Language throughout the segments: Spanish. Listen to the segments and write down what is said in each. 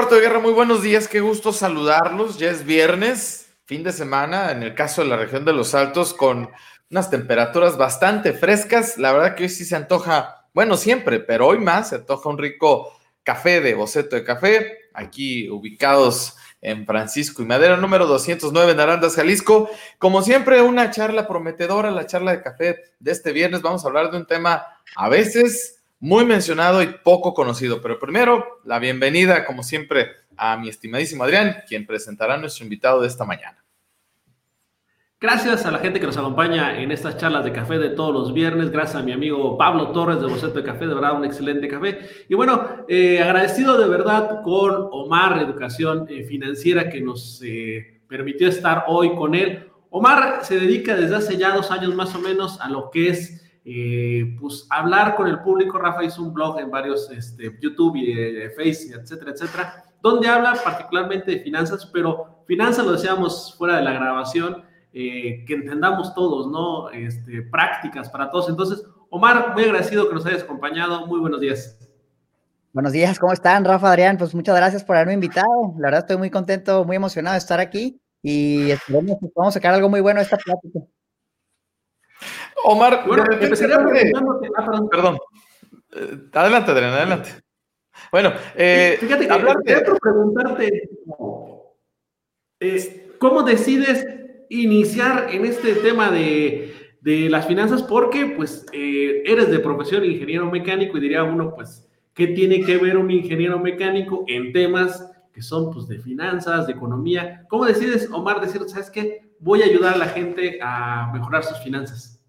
Cuarto de Guerra, muy buenos días, qué gusto saludarlos. Ya es viernes, fin de semana, en el caso de la región de los Altos, con unas temperaturas bastante frescas. La verdad que hoy sí se antoja, bueno, siempre, pero hoy más se antoja un rico café de boceto de café, aquí ubicados en Francisco y Madera, número 209 en Arandas, Jalisco. Como siempre, una charla prometedora, la charla de café de este viernes. Vamos a hablar de un tema a veces muy mencionado y poco conocido. Pero primero, la bienvenida, como siempre, a mi estimadísimo Adrián, quien presentará a nuestro invitado de esta mañana. Gracias a la gente que nos acompaña en estas charlas de café de todos los viernes. Gracias a mi amigo Pablo Torres de Boceto de Café, de verdad, un excelente café. Y bueno, eh, agradecido de verdad con Omar Educación eh, Financiera que nos eh, permitió estar hoy con él. Omar se dedica desde hace ya dos años más o menos a lo que es eh, pues hablar con el público. Rafa hizo un blog en varios, este, YouTube y eh, Facebook, etcétera, etcétera, donde habla particularmente de finanzas, pero finanzas lo decíamos fuera de la grabación, eh, que entendamos todos, ¿no? Este, prácticas para todos. Entonces, Omar, muy agradecido que nos hayas acompañado. Muy buenos días. Buenos días, ¿cómo están, Rafa, Adrián? Pues muchas gracias por haberme invitado. La verdad estoy muy contento, muy emocionado de estar aquí y esperemos que podamos sacar algo muy bueno de esta plática. Omar, bueno, empezaría preguntándote. Ah, perdón. Eh, adelante, Adrián, adelante. Bueno, eh, fíjate que hablar quiero preguntarte eh, cómo decides iniciar en este tema de, de las finanzas, porque pues eh, eres de profesión ingeniero mecánico y diría uno, pues, ¿qué tiene que ver un ingeniero mecánico en temas que son pues de finanzas, de economía? ¿Cómo decides, Omar, decir, sabes qué, voy a ayudar a la gente a mejorar sus finanzas?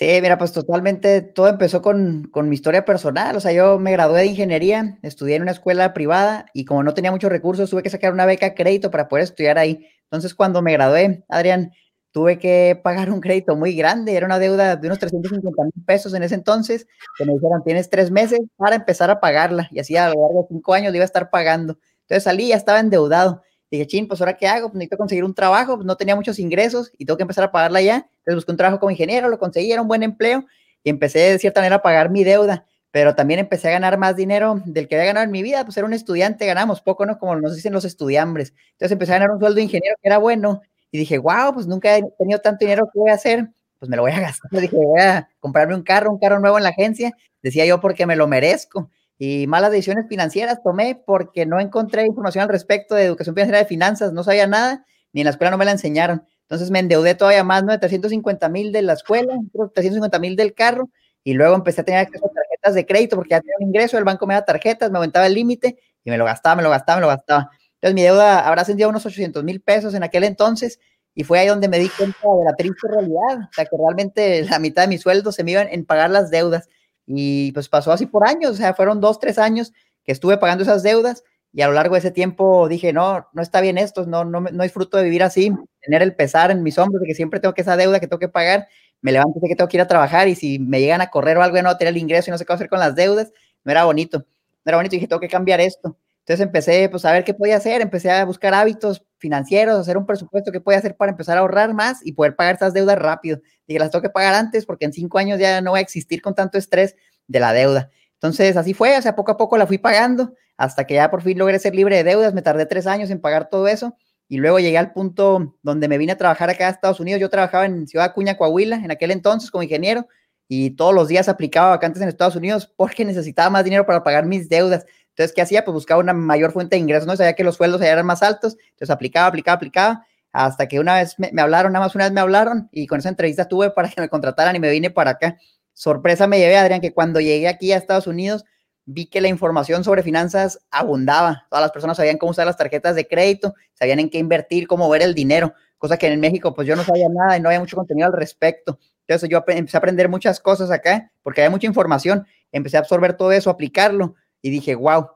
Sí, mira, pues totalmente todo empezó con, con, mi historia personal. O sea, yo me gradué de ingeniería, estudié en una escuela privada y como no tenía muchos recursos, tuve que sacar una beca crédito para poder estudiar ahí. Entonces, cuando me gradué, Adrián, tuve que pagar un crédito muy grande. Era una deuda de unos 350 mil pesos en ese entonces, que me dijeron, tienes tres meses para empezar a pagarla. Y así a lo largo de cinco años iba a estar pagando. Entonces salí, ya estaba endeudado. Dije, chin, pues ahora qué hago? Pues necesito conseguir un trabajo, pues no tenía muchos ingresos y tengo que empezar a pagarla ya. Entonces busqué un trabajo como ingeniero, lo conseguí, era un buen empleo y empecé de cierta manera a pagar mi deuda, pero también empecé a ganar más dinero del que había ganado en mi vida, pues era un estudiante, ganamos poco, ¿no? Como nos dicen los estudiambres. Entonces empecé a ganar un sueldo de ingeniero que era bueno y dije, wow, pues nunca he tenido tanto dinero, ¿qué voy a hacer? Pues me lo voy a gastar. Dije, voy a comprarme un carro, un carro nuevo en la agencia. Decía yo porque me lo merezco y malas decisiones financieras tomé porque no encontré información al respecto de educación financiera de finanzas, no sabía nada, ni en la escuela no me la enseñaron. Entonces me endeudé todavía más, ¿no? De 350 mil de la escuela, 350 mil del carro, y luego empecé a tener acceso a tarjetas de crédito porque ya tenía un ingreso, el banco me da tarjetas, me aumentaba el límite y me lo gastaba, me lo gastaba, me lo gastaba. Entonces mi deuda habrá ascendido a unos 800 mil pesos en aquel entonces y fue ahí donde me di cuenta de la triste realidad, o sea, que realmente la mitad de mi sueldo se me iban en pagar las deudas. Y pues pasó así por años, o sea, fueron dos, tres años que estuve pagando esas deudas y a lo largo de ese tiempo dije, no, no está bien esto, no, no, no disfruto de vivir así, tener el pesar en mis hombros de que siempre tengo que esa deuda que tengo que pagar, me levanto de que tengo que ir a trabajar y si me llegan a correr o algo, no tener el ingreso y no sé qué hacer con las deudas, no era bonito, no era bonito y dije, tengo que cambiar esto. Entonces empecé pues a ver qué podía hacer, empecé a buscar hábitos financieros, hacer un presupuesto que podía hacer para empezar a ahorrar más y poder pagar esas deudas rápido. Dije, las tengo que pagar antes porque en cinco años ya no voy a existir con tanto estrés de la deuda. Entonces, así fue, o sea, poco a poco la fui pagando hasta que ya por fin logré ser libre de deudas. Me tardé tres años en pagar todo eso y luego llegué al punto donde me vine a trabajar acá a Estados Unidos. Yo trabajaba en Ciudad Acuña, Coahuila, en aquel entonces como ingeniero y todos los días aplicaba vacantes en Estados Unidos porque necesitaba más dinero para pagar mis deudas. Entonces, ¿qué hacía? Pues buscaba una mayor fuente de ingresos, ¿no? Sabía que los sueldos eran más altos, entonces aplicaba, aplicaba, aplicaba, hasta que una vez me, me hablaron, nada más una vez me hablaron y con esa entrevista tuve para que me contrataran y me vine para acá sorpresa me llevé, Adrián, que cuando llegué aquí a Estados Unidos, vi que la información sobre finanzas abundaba. Todas las personas sabían cómo usar las tarjetas de crédito, sabían en qué invertir, cómo ver el dinero, cosa que en México pues yo no sabía nada y no había mucho contenido al respecto. Entonces yo empecé a aprender muchas cosas acá porque había mucha información, empecé a absorber todo eso, aplicarlo y dije, wow,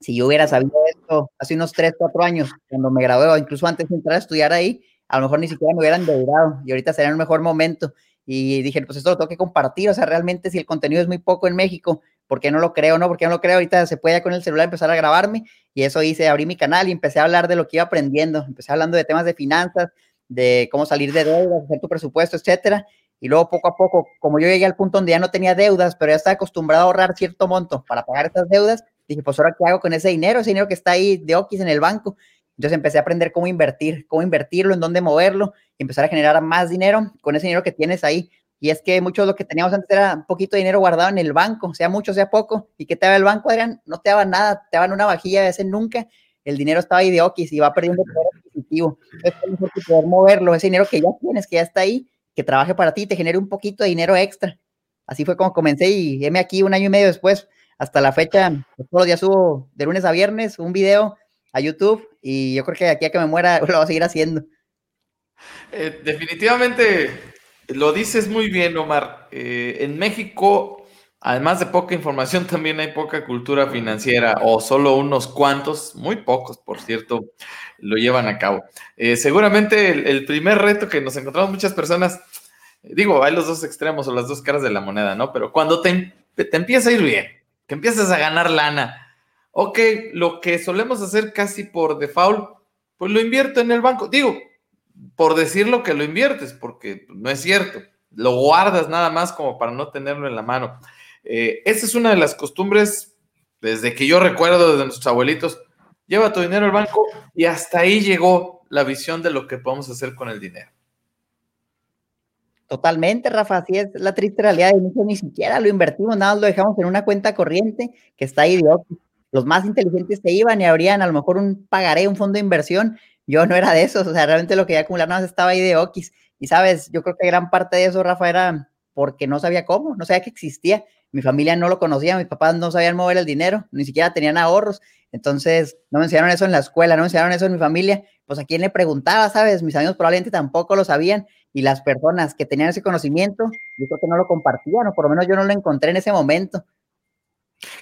si yo hubiera sabido esto hace unos 3, 4 años, cuando me gradué o incluso antes de entrar a estudiar ahí, a lo mejor ni siquiera me hubieran endeudado y ahorita sería un mejor momento y dije, pues esto lo tengo que compartir, o sea, realmente si el contenido es muy poco en México, ¿por qué no lo creo? No, porque no lo creo, ahorita se puede con el celular empezar a grabarme y eso hice, abrí mi canal y empecé a hablar de lo que iba aprendiendo, empecé hablando de temas de finanzas, de cómo salir de deudas, hacer tu presupuesto, etcétera, y luego poco a poco, como yo llegué al punto donde ya no tenía deudas, pero ya estaba acostumbrado a ahorrar cierto monto para pagar esas deudas, Dije, pues ahora qué hago con ese dinero, ese dinero que está ahí de Oquis en el banco. Entonces empecé a aprender cómo invertir, cómo invertirlo, en dónde moverlo, y empezar a generar más dinero con ese dinero que tienes ahí. Y es que mucho de lo que teníamos antes era un poquito de dinero guardado en el banco, sea mucho, sea poco. ¿Y qué te daba el banco, Adrián? No te daba nada, te daban una vajilla, a veces nunca. El dinero estaba ahí de Oquis y va perdiendo poder adquisitivo. Entonces, poder moverlo, ese dinero que ya tienes, que ya está ahí, que trabaje para ti, te genere un poquito de dinero extra. Así fue como comencé y heme aquí un año y medio después, hasta la fecha, pues, todos los días subo de lunes a viernes un video a YouTube y yo creo que aquí a que me muera lo voy a seguir haciendo. Eh, definitivamente lo dices muy bien, Omar. Eh, en México, además de poca información, también hay poca cultura financiera o solo unos cuantos, muy pocos, por cierto, lo llevan a cabo. Eh, seguramente el, primer reto que nos encontramos muchas personas, digo, hay los dos extremos o las dos caras de la moneda, ¿no? Pero cuando te, te empieza a ir bien, que empiezas a ganar lana, ok, lo que solemos hacer casi por default, pues lo invierto en el banco. Digo, por decirlo que lo inviertes, porque no es cierto. Lo guardas nada más como para no tenerlo en la mano. Eh, esa es una de las costumbres desde que yo recuerdo de nuestros abuelitos. Lleva tu dinero al banco y hasta ahí llegó la visión de lo que podemos hacer con el dinero. Totalmente, Rafa, así es la triste realidad. De ni siquiera lo invertimos, nada más lo dejamos en una cuenta corriente que está ahí de Los más inteligentes se iban y abrían a lo mejor un pagaré, un fondo de inversión. Yo no era de esos, o sea, realmente lo que iba a acumular nada más estaba ahí de Oquis. Y sabes, yo creo que gran parte de eso, Rafa, era porque no sabía cómo, no sabía que existía. Mi familia no lo conocía, mis papás no sabían mover el dinero, ni siquiera tenían ahorros. Entonces, no me enseñaron eso en la escuela, no me enseñaron eso en mi familia. Pues a quién le preguntaba, ¿sabes? Mis amigos probablemente tampoco lo sabían y las personas que tenían ese conocimiento, yo creo que no lo compartían, o por lo menos yo no lo encontré en ese momento.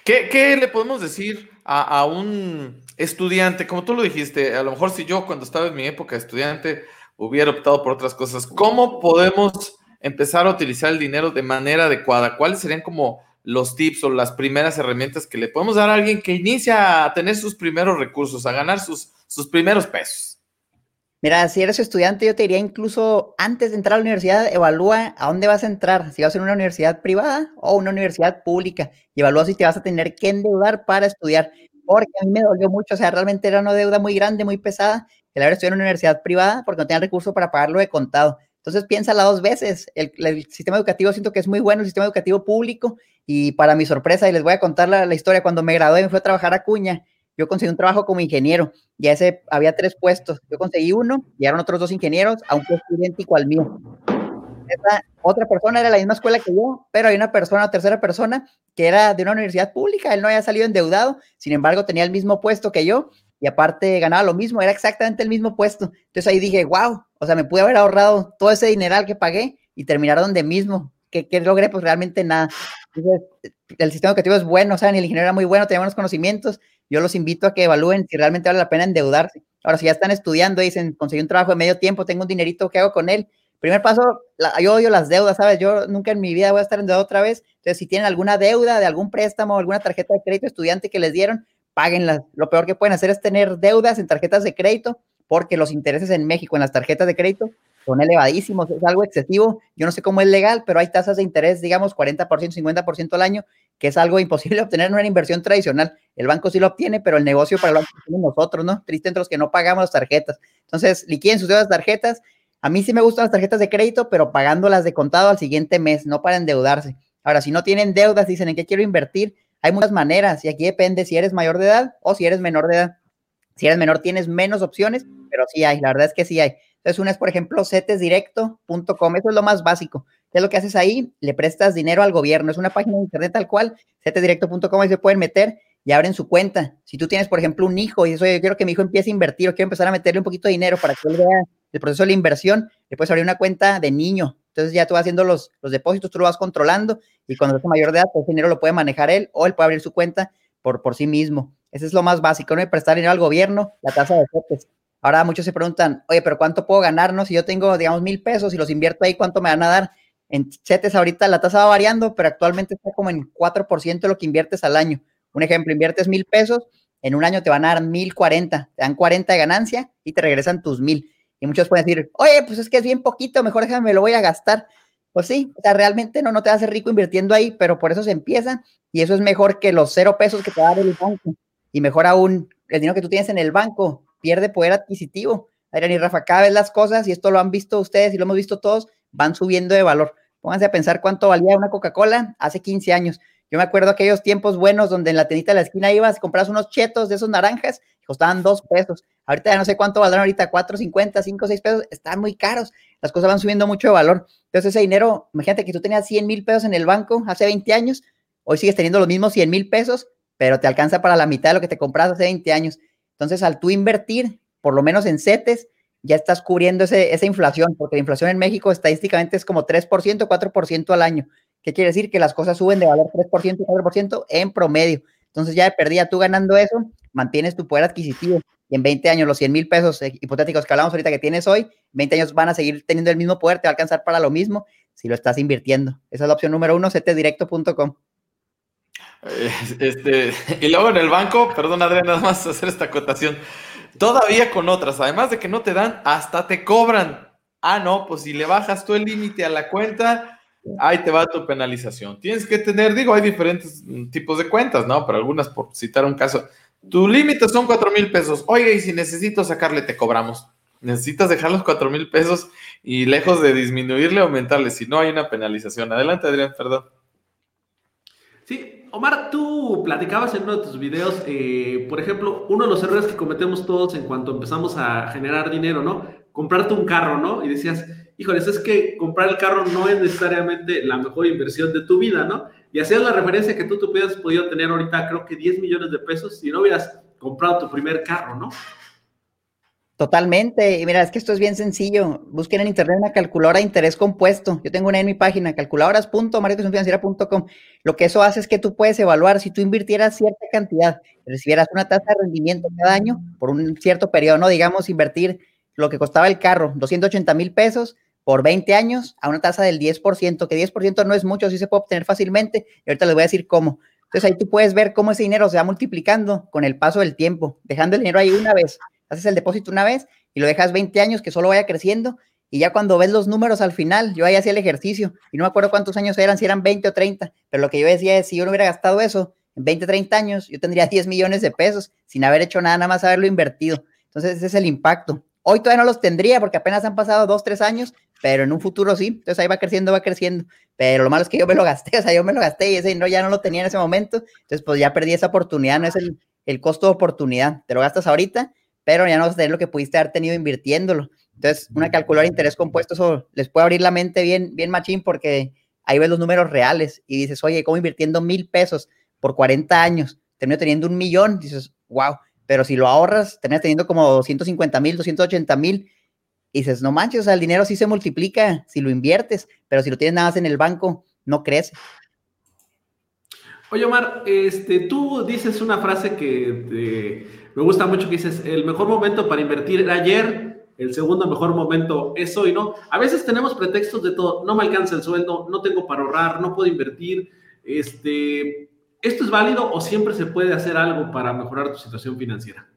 ¿Qué, le podemos decir a, un estudiante? Como tú lo dijiste, a lo mejor si yo cuando estaba en mi época estudiante hubiera optado por otras cosas, ¿cómo podemos empezar a utilizar el dinero de manera adecuada? ¿Cuáles serían como los tips o las primeras herramientas que le podemos dar a alguien que inicia a tener sus primeros recursos, a ganar sus, sus primeros pesos? Mira, si eres estudiante, yo te diría incluso antes de entrar a la universidad, evalúa a dónde vas a entrar, si vas a una universidad privada o una universidad pública, y evalúa si te vas a tener que endeudar para estudiar, porque a mí me dolió mucho, o sea, realmente era una deuda muy grande, muy pesada, el haber estudiado en una universidad privada porque no tenía recursos para pagarlo de contado. Entonces piénsala dos veces, el, sistema educativo siento que es muy bueno, el sistema educativo público, y para mi sorpresa, y les voy a contar la, historia, cuando me gradué me fui a trabajar a Cuña, yo conseguí un trabajo como ingeniero, y ese había tres puestos, yo conseguí uno, llegaron otros dos ingenieros, aunque es idéntico al mío. Otra persona era de la misma escuela que yo, pero hay una persona, tercera persona, que era de una universidad pública, él no había salido endeudado, sin embargo tenía el mismo puesto que yo, y aparte ganaba lo mismo, era exactamente el mismo puesto. Entonces ahí dije, wow, o sea, me pude haber ahorrado todo ese dineral que pagué y terminar donde mismo. ¿Qué, qué logré? Pues realmente nada. Entonces, el sistema educativo es bueno, o sea, el ingeniero era muy bueno, tenía buenos conocimientos, yo los invito a que evalúen si realmente vale la pena endeudarse. Ahora, si ya están estudiando y dicen, conseguí un trabajo de medio tiempo, tengo un dinerito, ¿qué hago con él? Primer paso, yo odio las deudas, ¿sabes? Yo nunca en mi vida voy a estar endeudado otra vez. Entonces, si tienen alguna deuda de algún préstamo, alguna tarjeta de crédito estudiante que les dieron, páguenla. Lo peor que pueden hacer es tener deudas en tarjetas de crédito, porque los intereses en México en las tarjetas de crédito son elevadísimos, es algo excesivo. Yo no sé cómo es legal, pero hay tasas de interés, digamos, 40%, 50% al año, que es algo imposible obtener en una inversión tradicional. El banco sí lo obtiene, pero el negocio para el banco lo nosotros, ¿no? Triste entre los que no pagamos las tarjetas. Entonces, liquiden sus deudas tarjetas. A mí sí me gustan las tarjetas de crédito, pero pagándolas de contado al siguiente mes, no para endeudarse. Ahora, si no tienen deudas, dicen en qué quiero invertir, hay muchas maneras y aquí depende si eres mayor de edad o si eres menor de edad. Si eres menor tienes menos opciones, pero sí hay, la verdad es que sí hay. Entonces, una es, por ejemplo, cetesdirecto.com, eso es lo más básico. ¿Qué es lo que haces ahí? Le prestas dinero al gobierno. Es una página de internet tal cual, cetesdirecto.com, ahí se pueden meter y abren su cuenta. Si tú tienes, por ejemplo, un hijo y eso, yo quiero que mi hijo empiece a invertir o quiero empezar a meterle un poquito de dinero para que él vea el proceso de la inversión, le puedes abrir una cuenta de niño. Entonces ya tú vas haciendo los, los depósitos, tú lo vas controlando y cuando es mayor de edad, pues ese dinero lo puede manejar él o él puede abrir su cuenta por, por sí mismo. Ese es lo más básico, no hay prestar dinero al gobierno, la tasa de CETES. Ahora muchos se preguntan, oye, pero ¿cuánto puedo ganar? No? Si yo tengo, digamos, mil pesos y los invierto ahí, ¿cuánto me van a dar? En CETES ahorita la tasa va variando, pero actualmente está como en 4% de lo que inviertes al año. Un ejemplo, inviertes mil pesos, en un año te van a dar mil cuarenta, te dan 40 de ganancia y te regresan tus mil. Y muchos pueden decir, oye, pues es que es bien poquito, mejor déjame, me lo voy a gastar. Pues sí, o sea, realmente no, no te hace rico invirtiendo ahí, pero por eso se empieza y eso es mejor que los cero pesos que te da el banco y mejor aún, el dinero que tú tienes en el banco pierde poder adquisitivo. Adrián y Rafa, cada vez las cosas, y esto lo han visto ustedes y lo hemos visto todos, van subiendo de valor. Pónganse a pensar cuánto valía una Coca-Cola hace 15 años. Yo me acuerdo aquellos tiempos buenos donde en la tenita de la esquina ibas compras unos chetos de esos naranjas costaban dos pesos. Ahorita ya no sé cuánto valdrán ahorita, cuatro, cincuenta, cinco, seis pesos. Están muy caros. Las cosas van subiendo mucho de valor. Entonces ese dinero, imagínate que tú tenías 100 mil pesos en el banco hace 20 años. Hoy sigues teniendo los mismos 100 mil pesos, pero te alcanza para la mitad de lo que te compraste hace 20 años. Entonces al tú invertir, por lo menos en CETES, ya estás cubriendo esa inflación, porque la inflación en México estadísticamente es como 3%, 4% al año. ¿Qué quiere decir? Que las cosas suben de valor 3%, 4% en promedio. Entonces ya de perdida tú ganando eso, mantienes tu poder adquisitivo. Y en 20 años, los 100 mil pesos eh, hipotéticos que hablamos ahorita que tienes hoy, 20 años van a seguir teniendo el mismo poder, te va a alcanzar para lo mismo si lo estás invirtiendo. Esa es la opción número uno, ctdirecto.com. Este, y luego en el banco, perdón Adrián, nada más hacer esta acotación. Todavía con otras, además de que no te dan, hasta te cobran. Ah, no, pues si le bajas tú el límite a la cuenta, ahí te va tu penalización. Tienes que tener, digo, hay diferentes tipos de cuentas, ¿no? Pero algunas, por citar un caso, tu límite son cuatro mil pesos. Oiga, y si necesito sacarle, te cobramos. Necesitas dejar los cuatro mil pesos y lejos de disminuirle, aumentarle. Si no, hay una penalización. Adelante, Adrián, perdón. Sí, Omar, tú platicabas en uno de tus videos, eh, por ejemplo, uno de los errores que cometemos todos en cuanto empezamos a generar dinero, ¿no? Comprarte un carro, ¿no? Y decías, híjoles, es que comprar el carro no es necesariamente la mejor inversión de tu vida, ¿no? Y hacías la referencia que tú te hubieras podido tener ahorita, creo que 10 millones de pesos si no hubieras comprado tu primer carro, ¿no? Totalmente. Y mira, es que esto es bien sencillo. Busquen en internet una calculadora de interés compuesto. Yo tengo una en mi página, calculadoras.marketfinanciera.com. Lo que eso hace es que tú puedes evaluar si tú invirtieras cierta cantidad, recibieras una tasa de rendimiento cada año por un cierto periodo, no digamos invertir lo que costaba el carro, 280 mil pesos por 20 años a una tasa del 10%, que 10% no es mucho, sí se puede obtener fácilmente. Y ahorita les voy a decir cómo. Entonces ahí tú puedes ver cómo ese dinero se va multiplicando con el paso del tiempo, dejando el dinero ahí una vez haces el depósito una vez y lo dejas 20 años que solo vaya creciendo y ya cuando ves los números al final, yo ahí hacía el ejercicio y no me acuerdo cuántos años eran, si eran 20 o 30, pero lo que yo decía es, si yo no hubiera gastado eso en 20, 30 años, yo tendría 10 millones de pesos sin haber hecho nada, nada más haberlo invertido. Entonces ese es el impacto. Hoy todavía no los tendría porque apenas han pasado 2, 3 años, pero en un futuro sí. Entonces ahí va creciendo, va creciendo. Pero lo malo es que yo me lo gasté, o sea, yo me lo gasté y ese no, ya no lo tenía en ese momento. Entonces pues ya perdí esa oportunidad, no es el, el costo de oportunidad. Te lo gastas ahorita pero ya no vas a tener lo que pudiste haber tenido invirtiéndolo. Entonces, una calculadora de interés compuesto, eso les puede abrir la mente bien, bien machín, porque ahí ves los números reales y dices, oye, ¿cómo invirtiendo mil pesos por 40 años? Termino teniendo un millón, dices, wow, pero si lo ahorras, terminas teniendo como 250 mil, 280 mil, y dices, no manches, o sea, el dinero sí se multiplica si lo inviertes, pero si lo tienes nada más en el banco, no crece. Oye, Omar, este, tú dices una frase que me gusta mucho que dices, el mejor momento para invertir era ayer, el segundo mejor momento es hoy, ¿no? A veces tenemos pretextos de todo, no me alcanza el sueldo, no tengo para ahorrar, no puedo invertir, este, ¿esto es válido o siempre se puede hacer algo para mejorar tu situación financiera?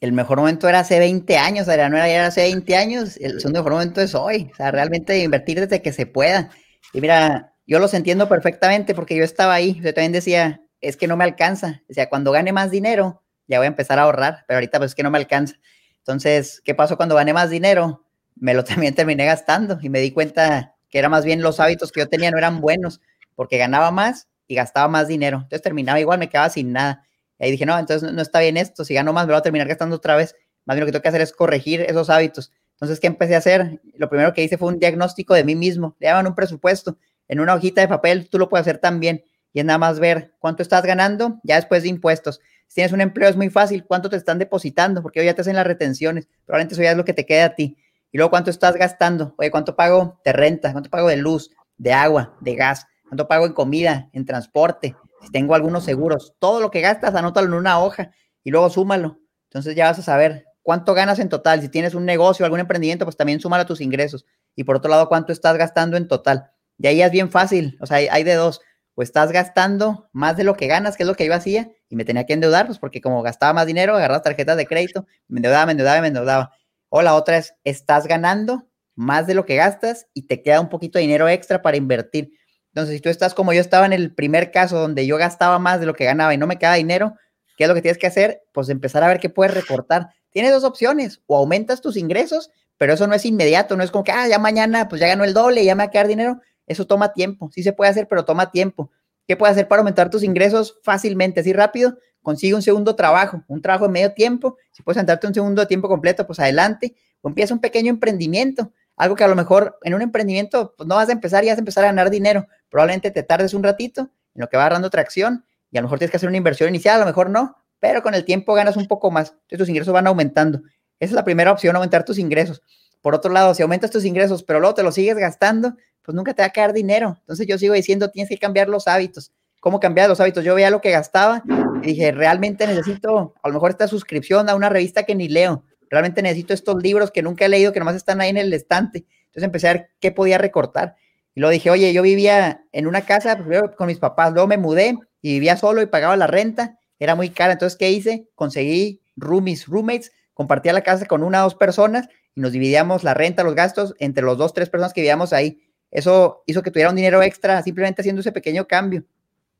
El mejor momento era hace 20 años, era, no era hace 20 años, el segundo mejor momento es hoy, o sea, realmente invertir desde que se pueda. Y mira, yo los entiendo perfectamente porque yo estaba ahí, yo también decía, es que no me alcanza, o sea, cuando gane más dinero, ya voy a empezar a ahorrar, pero ahorita pues es que no me alcanza. Entonces, ¿qué pasó cuando gané más dinero? Me lo también terminé gastando y me di cuenta que era más bien los hábitos que yo tenía no eran buenos, porque ganaba más y gastaba más dinero. Entonces terminaba igual, me quedaba sin nada. Y dije, no, entonces no, está bien esto, si gano más me voy a terminar gastando otra vez. Más bien lo que tengo que hacer es corregir esos hábitos. Entonces, ¿qué empecé a hacer? Lo primero que hice fue un diagnóstico de mí mismo. Le daban un presupuesto en una hojita de papel, tú lo puedes hacer también. Y es nada más ver cuánto estás ganando ya después de impuestos. Si tienes un empleo es muy fácil, cuánto te están depositando, porque hoy ya te hacen las retenciones, probablemente eso ya es lo que te queda a ti. Y luego cuánto estás gastando, oye, cuánto pago de renta, cuánto pago de luz, de agua, de gas, cuánto pago en comida, en transporte, si tengo algunos seguros, todo lo que gastas, anótalo en una hoja y luego súmalo. Entonces ya vas a saber cuánto ganas en total. Si tienes un negocio, algún emprendimiento, pues también súmalo a tus ingresos. Y por otro lado, cuánto estás gastando en total. Y ahí es bien fácil, o sea, hay, hay de dos o estás gastando más de lo que ganas, que es lo que yo hacía, y me tenía que endeudar, pues porque como gastaba más dinero, agarraba tarjetas de crédito, me endeudaba, me endeudaba, me endeudaba. O la otra es, estás ganando más de lo que gastas y te queda un poquito de dinero extra para invertir. Entonces, si tú estás como yo estaba en el primer caso, donde yo gastaba más de lo que ganaba y no me queda dinero, ¿qué es lo que tienes que hacer? Pues empezar a ver qué puedes recortar. Tienes dos opciones, o aumentas tus ingresos, pero eso no es inmediato, no es como que, ah, ya mañana, pues ya ganó el doble, ya me va a quedar dinero. Eso toma tiempo, sí se puede hacer, pero toma tiempo. ¿Qué puedes hacer para aumentar tus ingresos fácilmente, así rápido? Consigue un segundo trabajo, un trabajo de medio tiempo. Si puedes sentarte un segundo de tiempo completo, pues adelante. O empieza un pequeño emprendimiento algo que a lo mejor en un emprendimiento pues, no vas a empezar y vas a empezar a ganar dinero. Probablemente te tardes un ratito en lo que va agarrando tracción y a lo mejor tienes que hacer una inversión inicial, a lo mejor no, pero con el tiempo ganas un poco más. Entonces tus ingresos van aumentando. Esa es la primera opción, aumentar tus ingresos. Por otro lado, si aumentas tus ingresos, pero luego te los sigues gastando, pues nunca te va a quedar dinero. Entonces yo sigo diciendo, tienes que cambiar los hábitos. ¿Cómo cambiar los hábitos? Yo veía lo que gastaba y dije, realmente necesito a lo mejor esta suscripción a una revista que ni leo realmente necesito estos libros que nunca he leído, que nomás están ahí en el estante. Entonces empecé a ver qué podía recortar. Y luego dije, oye, yo vivía en una casa con mis papás, luego me mudé y vivía solo y pagaba la renta, era muy cara. Entonces, ¿qué hice? Conseguí roomies, roommates, compartía la casa con una o dos personas y nos dividíamos la renta, los gastos entre los dos, tres personas que vivíamos ahí. Eso hizo que tuviera un dinero extra simplemente haciendo ese pequeño cambio.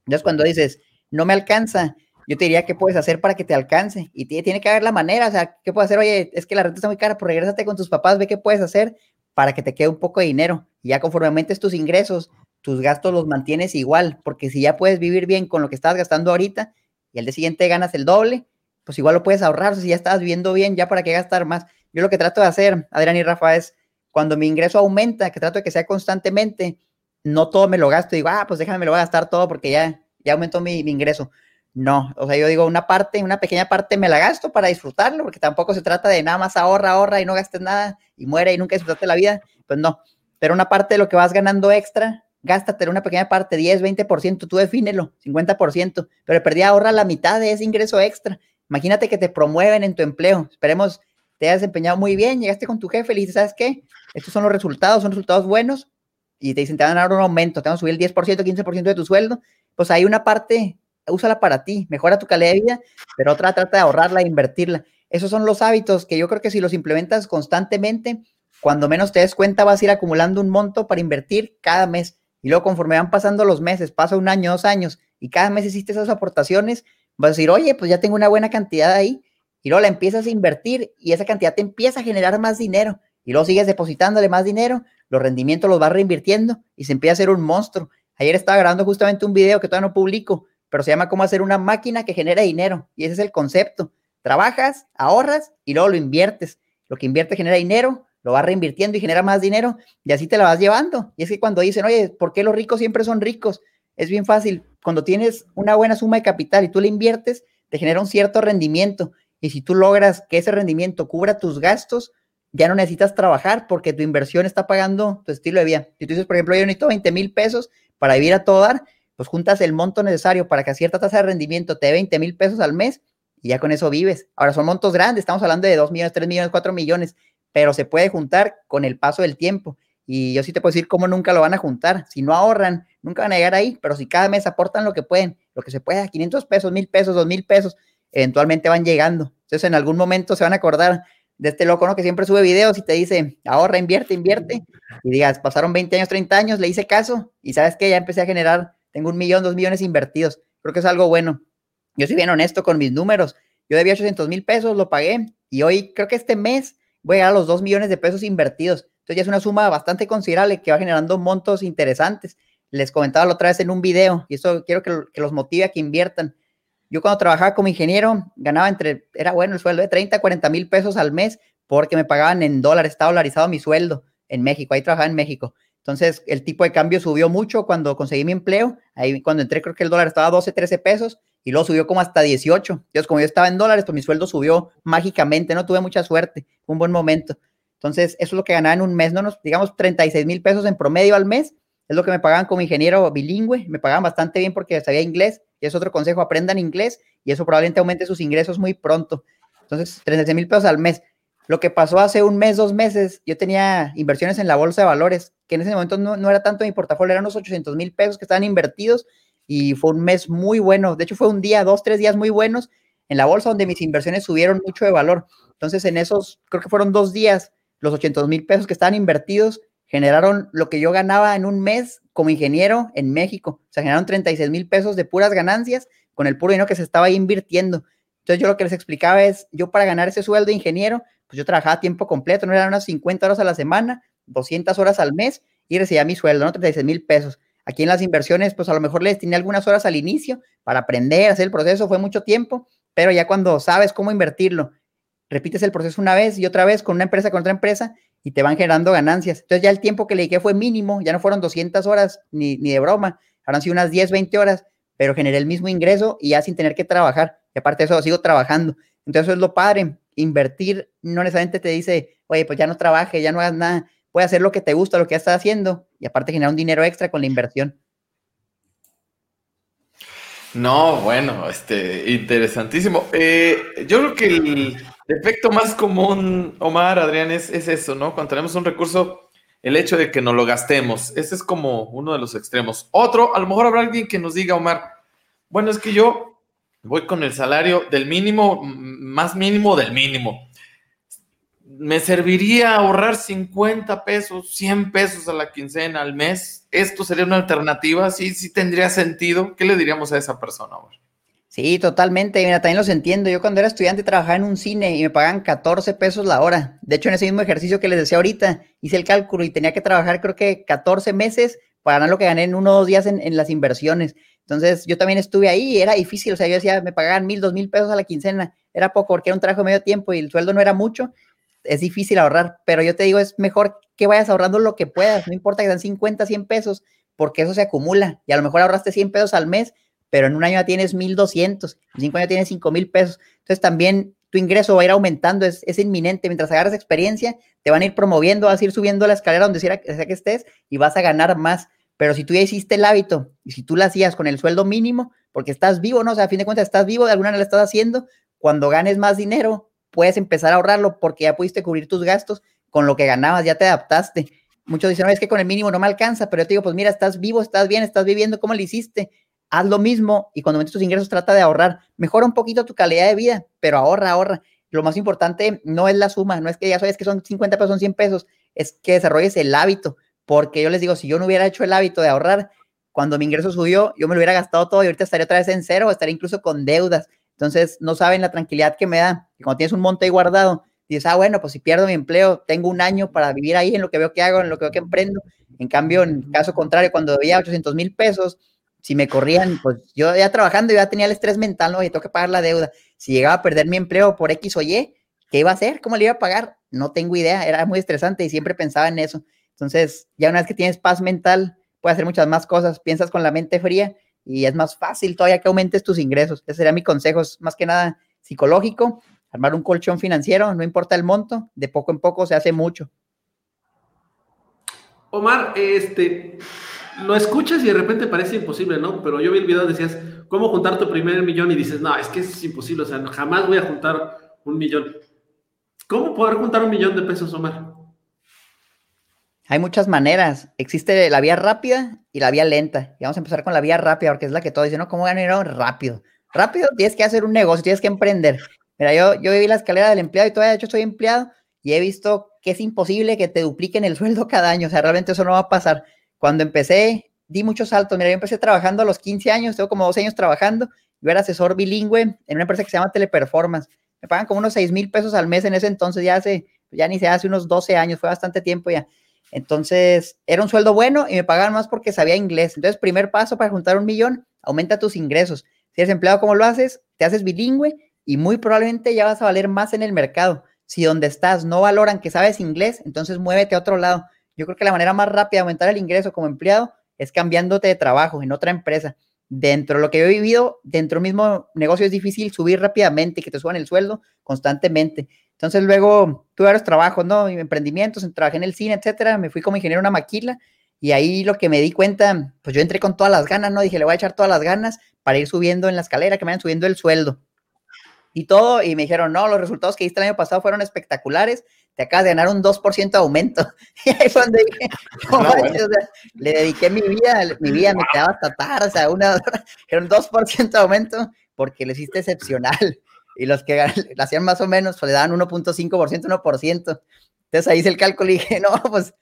Entonces, cuando dices, no me alcanza, yo te diría qué puedes hacer para que te alcance. Y tiene que haber la manera, o sea, ¿qué puedes hacer? Oye, es que la renta está muy cara, pues regrésate con tus papás, ve qué puedes hacer para que te quede un poco de dinero. Y ya conforme aumentes tus ingresos, tus gastos los mantienes igual, porque si ya puedes vivir bien con lo que estás gastando ahorita y al día siguiente ganas el doble, pues igual lo puedes ahorrar. si ya estás viviendo bien, ya para qué gastar más. Yo lo que trato de hacer, Adrián y Rafa, es cuando mi ingreso aumenta, que trato de que sea constantemente, no todo me lo gasto digo, ah, pues déjame, me lo voy a gastar todo porque ya, ya aumentó mi, ingreso no, o sea, yo digo, una parte, una pequeña parte me la gasto para disfrutarlo, porque tampoco se trata de nada más ahorra, ahorra y no gastes nada y muere y nunca disfrutaste la vida. Pues no, pero una parte de lo que vas ganando extra, gástate una pequeña parte, 10, 20%, tú defínelo, 50%, pero perdí ahorra la mitad de ese ingreso extra. Imagínate que te promueven en tu empleo. Esperemos te hayas desempeñado muy bien, llegaste con tu jefe y dices, ¿sabes qué? Estos son los resultados, son resultados buenos y te dicen, te van a dar un aumento, te van a subir el 10%, 15% de tu sueldo. Pues hay una parte úsala para ti, mejora tu calidad de vida, pero otra trata de ahorrarla e invertirla. Esos son los hábitos que yo creo que si los implementas constantemente, cuando menos te des cuenta vas a ir acumulando un monto para invertir cada mes. Y luego conforme van pasando los meses, pasa un año, dos años, y cada mes hiciste esas aportaciones, vas a decir, oye, pues ya tengo una buena cantidad ahí. Y luego la empiezas a invertir y esa cantidad te empieza a generar más dinero. Y luego sigues depositándole más dinero, los rendimientos los vas reinvirtiendo y se empieza a hacer un monstruo. Ayer estaba grabando justamente un video que todavía no publico, pero se llama cómo hacer una máquina que genera dinero. Y ese es el concepto. Trabajas, ahorras y luego lo inviertes. Lo que invierte genera dinero, lo vas reinvirtiendo y genera más dinero y así te la vas llevando. Y es que cuando dicen, oye, ¿por qué los ricos siempre son ricos? Es bien fácil. Cuando tienes una buena suma de capital y tú la inviertes, te genera un cierto rendimiento. Y si tú logras que ese rendimiento cubra tus gastos, ya no necesitas trabajar porque tu inversión está pagando tu estilo de vida. Si tú dices, por ejemplo, yo necesito 20 mil pesos para vivir a todo dar, pues juntas el monto necesario para que a cierta tasa de rendimiento te dé 20 mil pesos al mes y ya con eso vives. Ahora son montos grandes, estamos hablando de 2 millones, 3 millones, 4 millones, pero se puede juntar con el paso del tiempo. Y yo sí te puedo decir cómo nunca lo van a juntar. Si no ahorran, nunca van a llegar ahí, pero si cada mes aportan lo que pueden, lo que se pueda, 500 pesos, 1000 pesos, 2000 pesos, eventualmente van llegando. Entonces en algún momento se van a acordar de este loco, ¿no? Que siempre sube videos y te dice, ahorra, invierte, invierte. Y digas, pasaron 20 años, 30 años, le hice caso y sabes que ya empecé a generar tengo un millón, dos millones invertidos. Creo que es algo bueno. Yo soy bien honesto con mis números. Yo debía 800 mil pesos, lo pagué y hoy creo que este mes voy a los dos millones de pesos invertidos. Entonces ya es una suma bastante considerable que va generando montos interesantes. Les comentaba la otra vez en un video y eso quiero que, que los motive a que inviertan. Yo cuando trabajaba como ingeniero ganaba entre, era bueno el sueldo de 30 a 40 mil pesos al mes porque me pagaban en dólares, estaba dolarizado mi sueldo en México, ahí trabajaba en México. Entonces, el tipo de cambio subió mucho cuando conseguí mi empleo. Ahí cuando entré, creo que el dólar estaba a 12, 13 pesos y luego subió como hasta 18. Entonces, como yo estaba en dólares, pues mi sueldo subió mágicamente. No tuve mucha suerte. Un buen momento. Entonces, eso es lo que ganaba en un mes, no nos, digamos, 36 mil pesos en promedio al mes. Es lo que me pagaban como ingeniero bilingüe. Me pagaban bastante bien porque sabía inglés. Y es otro consejo, aprendan inglés y eso probablemente aumente sus ingresos muy pronto. Entonces, 36 mil pesos al mes. Lo que pasó hace un mes, dos meses, yo tenía inversiones en la bolsa de valores, que en ese momento no, era tanto mi portafolio, eran unos 800 mil pesos que estaban invertidos y fue un mes muy bueno. De hecho, fue un día, dos, tres días muy buenos en la bolsa donde mis inversiones subieron mucho de valor. Entonces, en esos, creo que fueron dos días los 800 mil pesos que estaban invertidos generaron lo que yo ganaba en un mes como ingeniero en México. O sea, generaron 36 mil pesos de puras ganancias con el puro dinero que se estaba invirtiendo. Entonces yo lo que les explicaba es, yo para ganar ese sueldo de ingeniero, pues yo trabajaba a tiempo completo, no eran unas 50 horas a la semana, 200 horas al mes y recibía mi sueldo, ¿no? 36 mil pesos. Aquí en las inversiones, pues a lo mejor les destiné algunas horas al inicio para aprender, hacer el proceso, fue mucho tiempo, pero ya cuando sabes cómo invertirlo, repites el proceso una vez y otra vez con una empresa, con otra empresa, y te van generando ganancias. Entonces ya el tiempo que le dediqué fue mínimo, ya no fueron 200 horas ni, ni de broma, habrán sido unas 10, 20 horas, pero generé el mismo ingreso y ya sin tener que trabajar. Y aparte de eso, sigo trabajando. Entonces eso es lo padre. Invertir no necesariamente te dice, oye, pues ya no trabaje, ya no hagas nada. Puedes hacer lo que te gusta, lo que ya estás haciendo y aparte generar un dinero extra con la inversión. No, bueno, este, interesantísimo. Eh, yo creo que el efecto más común, Omar, Adrián, es, es, eso, ¿no? Cuando tenemos un recurso, el hecho de que no lo gastemos. Ese es como uno de los extremos. Otro, a lo mejor habrá alguien que nos diga, Omar, bueno, es que yo voy con el salario del mínimo, más mínimo del mínimo me serviría ahorrar 50 pesos, 100 pesos a la quincena al mes. ¿Esto sería una alternativa? ¿Sí, sí tendría sentido? ¿Qué le diríamos a esa persona? Sí, totalmente. Mira, también los entiendo. Yo cuando era estudiante trabajaba en un cine y me pagaban 14 pesos la hora. De hecho, en ese mismo ejercicio que les decía ahorita, hice el cálculo y tenía que trabajar creo que 14 meses para ganar lo que gané en uno o dos días en, en las inversiones. Entonces, yo también estuve ahí y era difícil. O sea, yo decía, me pagaban mil, dos mil pesos a la quincena. Era poco porque era un trabajo de medio tiempo y el sueldo no era mucho es difícil ahorrar, pero yo te digo, es mejor que vayas ahorrando lo que puedas, no importa que sean 50, 100 pesos, porque eso se acumula y a lo mejor ahorraste 100 pesos al mes, pero en un año ya tienes 1200, en cinco años tienes 5000 pesos. Entonces también tu ingreso va a ir aumentando, es, es, inminente. Mientras agarras experiencia, te van a ir promoviendo, vas a ir subiendo la escalera donde sea, que estés y vas a ganar más. Pero si tú ya hiciste el hábito y si tú lo hacías con el sueldo mínimo, porque estás vivo, ¿no? O sea, a fin de cuentas estás vivo, de alguna manera lo estás haciendo, cuando ganes más dinero, puedes empezar a ahorrarlo porque ya pudiste cubrir tus gastos con lo que ganabas, ya te adaptaste. Muchos dicen, no, es que con el mínimo no me alcanza, pero yo te digo, pues mira, estás vivo, estás bien, estás viviendo, ¿cómo lo hiciste? Haz lo mismo y cuando metes tus ingresos trata de ahorrar. Mejora un poquito tu calidad de vida, pero ahorra, ahorra. Lo más importante no es la suma, no es que ya sabes que son 50 pesos, son 100 pesos, es que desarrolles el hábito, porque yo les digo, si yo no hubiera hecho el hábito de ahorrar, cuando mi ingreso subió, yo me lo hubiera gastado todo y ahorita estaría otra vez en cero, estaría incluso con deudas. Entonces, no saben la tranquilidad que me da. Cuando tienes un monte ahí guardado, dices, ah, bueno, pues si pierdo mi empleo, tengo un año para vivir ahí en lo que veo que hago, en lo que veo que emprendo. En cambio, en caso contrario, cuando debía 800 mil pesos, si me corrían, pues yo ya trabajando, ya tenía el estrés mental, ¿no? Y tengo que pagar la deuda. Si llegaba a perder mi empleo por X o Y, ¿qué iba a hacer? ¿Cómo le iba a pagar? No tengo idea, era muy estresante y siempre pensaba en eso. Entonces, ya una vez que tienes paz mental, puedes hacer muchas más cosas, piensas con la mente fría y es más fácil todavía que aumentes tus ingresos. Ese sería mi consejo, es más que nada psicológico, armar un colchón financiero, no importa el monto, de poco en poco se hace mucho. Omar, este, lo escuchas y de repente parece imposible, ¿no? Pero yo vi el video, decías, ¿cómo juntar tu primer millón? Y dices, no, es que es imposible, o sea, jamás voy a juntar un millón. ¿Cómo poder juntar un millón de pesos, Omar? Hay muchas maneras. Existe la vía rápida y la vía lenta. Y vamos a empezar con la vía rápida, porque es la que todos dicen, ¿no? ¿Cómo ganar dinero rápido? Rápido tienes que hacer un negocio, tienes que emprender. Mira, yo, yo viví la escalera del empleado y todavía de hecho soy empleado y he visto que es imposible que te dupliquen el sueldo cada año. O sea, realmente eso no va a pasar. Cuando empecé, di muchos saltos. Mira, yo empecé trabajando a los 15 años, tengo como 12 años trabajando. Yo era asesor bilingüe en una empresa que se llama Teleperformance. Me pagan como unos 6 mil pesos al mes en ese entonces, ya hace, ya ni se hace unos 12 años, fue bastante tiempo ya. Entonces, era un sueldo bueno y me pagaban más porque sabía inglés. Entonces, primer paso para juntar un millón, aumenta tus ingresos. Si eres empleado, ¿cómo lo haces? Te haces bilingüe y muy probablemente ya vas a valer más en el mercado. Si donde estás no valoran que sabes inglés, entonces muévete a otro lado. Yo creo que la manera más rápida de aumentar el ingreso como empleado es cambiándote de trabajo en otra empresa. Dentro de lo que he vivido, dentro del mismo negocio es difícil subir rápidamente y que te suban el sueldo constantemente. Entonces luego tuve varios trabajos, ¿no? Emprendimientos, trabajé en el cine, etcétera. Me fui como ingeniero en una maquila y ahí lo que me di cuenta, pues yo entré con todas las ganas, ¿no? Dije, le voy a echar todas las ganas para ir subiendo en la escalera, que me vayan subiendo el sueldo. Y todo, y me dijeron, no, los resultados que diste el año pasado fueron espectaculares, te acabas de ganar un 2% de aumento. Y ahí fue donde dije, no, le dediqué mi vida, mi vida me quedaba hasta tarde, o sea, una, era un 2% de aumento porque lo hiciste excepcional y los que le hacían más o menos, pues le daban 1.5%, 1%. Entonces ahí hice el cálculo y dije, no, pues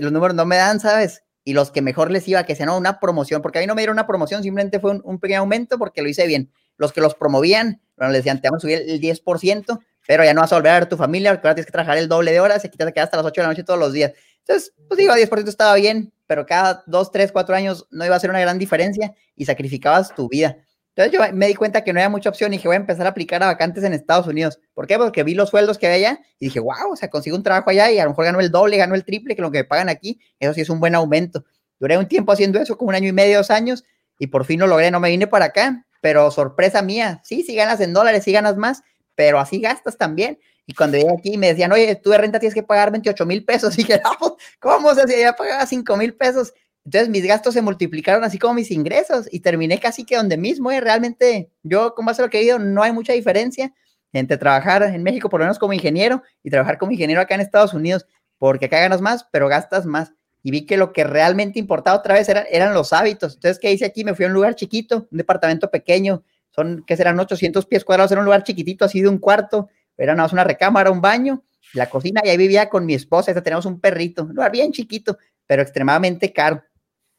los números no me dan, ¿sabes? Y los que mejor les iba, que sea no, una promoción, porque a mí no me dieron una promoción, simplemente fue un, pequeño aumento porque lo hice bien. Los que los promovían, bueno, les decían, te vamos a subir el 10%, pero ya no vas a volver a a tu familia porque ahora tienes que trabajar el doble de horas y quítate que hasta las 8 de la noche todos los días. Entonces, pues digo, 10% estaba bien, pero cada 2, 3, 4 años no iba a ser una gran diferencia y sacrificabas tu vida. Entonces yo me di cuenta que no había mucha opción y dije, voy a empezar a aplicar a vacantes en Estados Unidos. ¿Por qué? Porque vi los sueldos que había y dije, wow, o sea, consigo un trabajo allá y a lo mejor ganó el doble, ganó el triple que lo que me pagan aquí. Eso sí es un buen aumento. Duré un tiempo haciendo eso, como un año y medio, dos años, y por fin lo logré. No me vine para acá, pero sorpresa mía, sí, sí ganas en dólares, sí ganas más, pero así gastas también. Y cuando llegué aquí me decían, oye, tú de renta tienes que pagar 28 mil pesos. Y dije, no, ¿cómo? O sea, si ya pagaba 5 mil pesos. Entonces mis gastos se multiplicaron así como mis ingresos y terminé casi que donde mismo. ¿eh? Realmente yo, como hace lo que he ido, no hay mucha diferencia entre trabajar en México, por lo menos como ingeniero, y trabajar como ingeniero acá en Estados Unidos, porque acá ganas más, pero gastas más. Y vi que lo que realmente importaba otra vez eran los hábitos. Entonces, ¿qué hice aquí? Me fui a un lugar chiquito, un departamento pequeño, son, ¿qué serán? 800 pies cuadrados, era un lugar chiquitito, así de un cuarto, era nada más una recámara, un baño, la cocina, y ahí vivía con mi esposa, tenemos un perrito, lugar bien chiquito, pero extremadamente caro.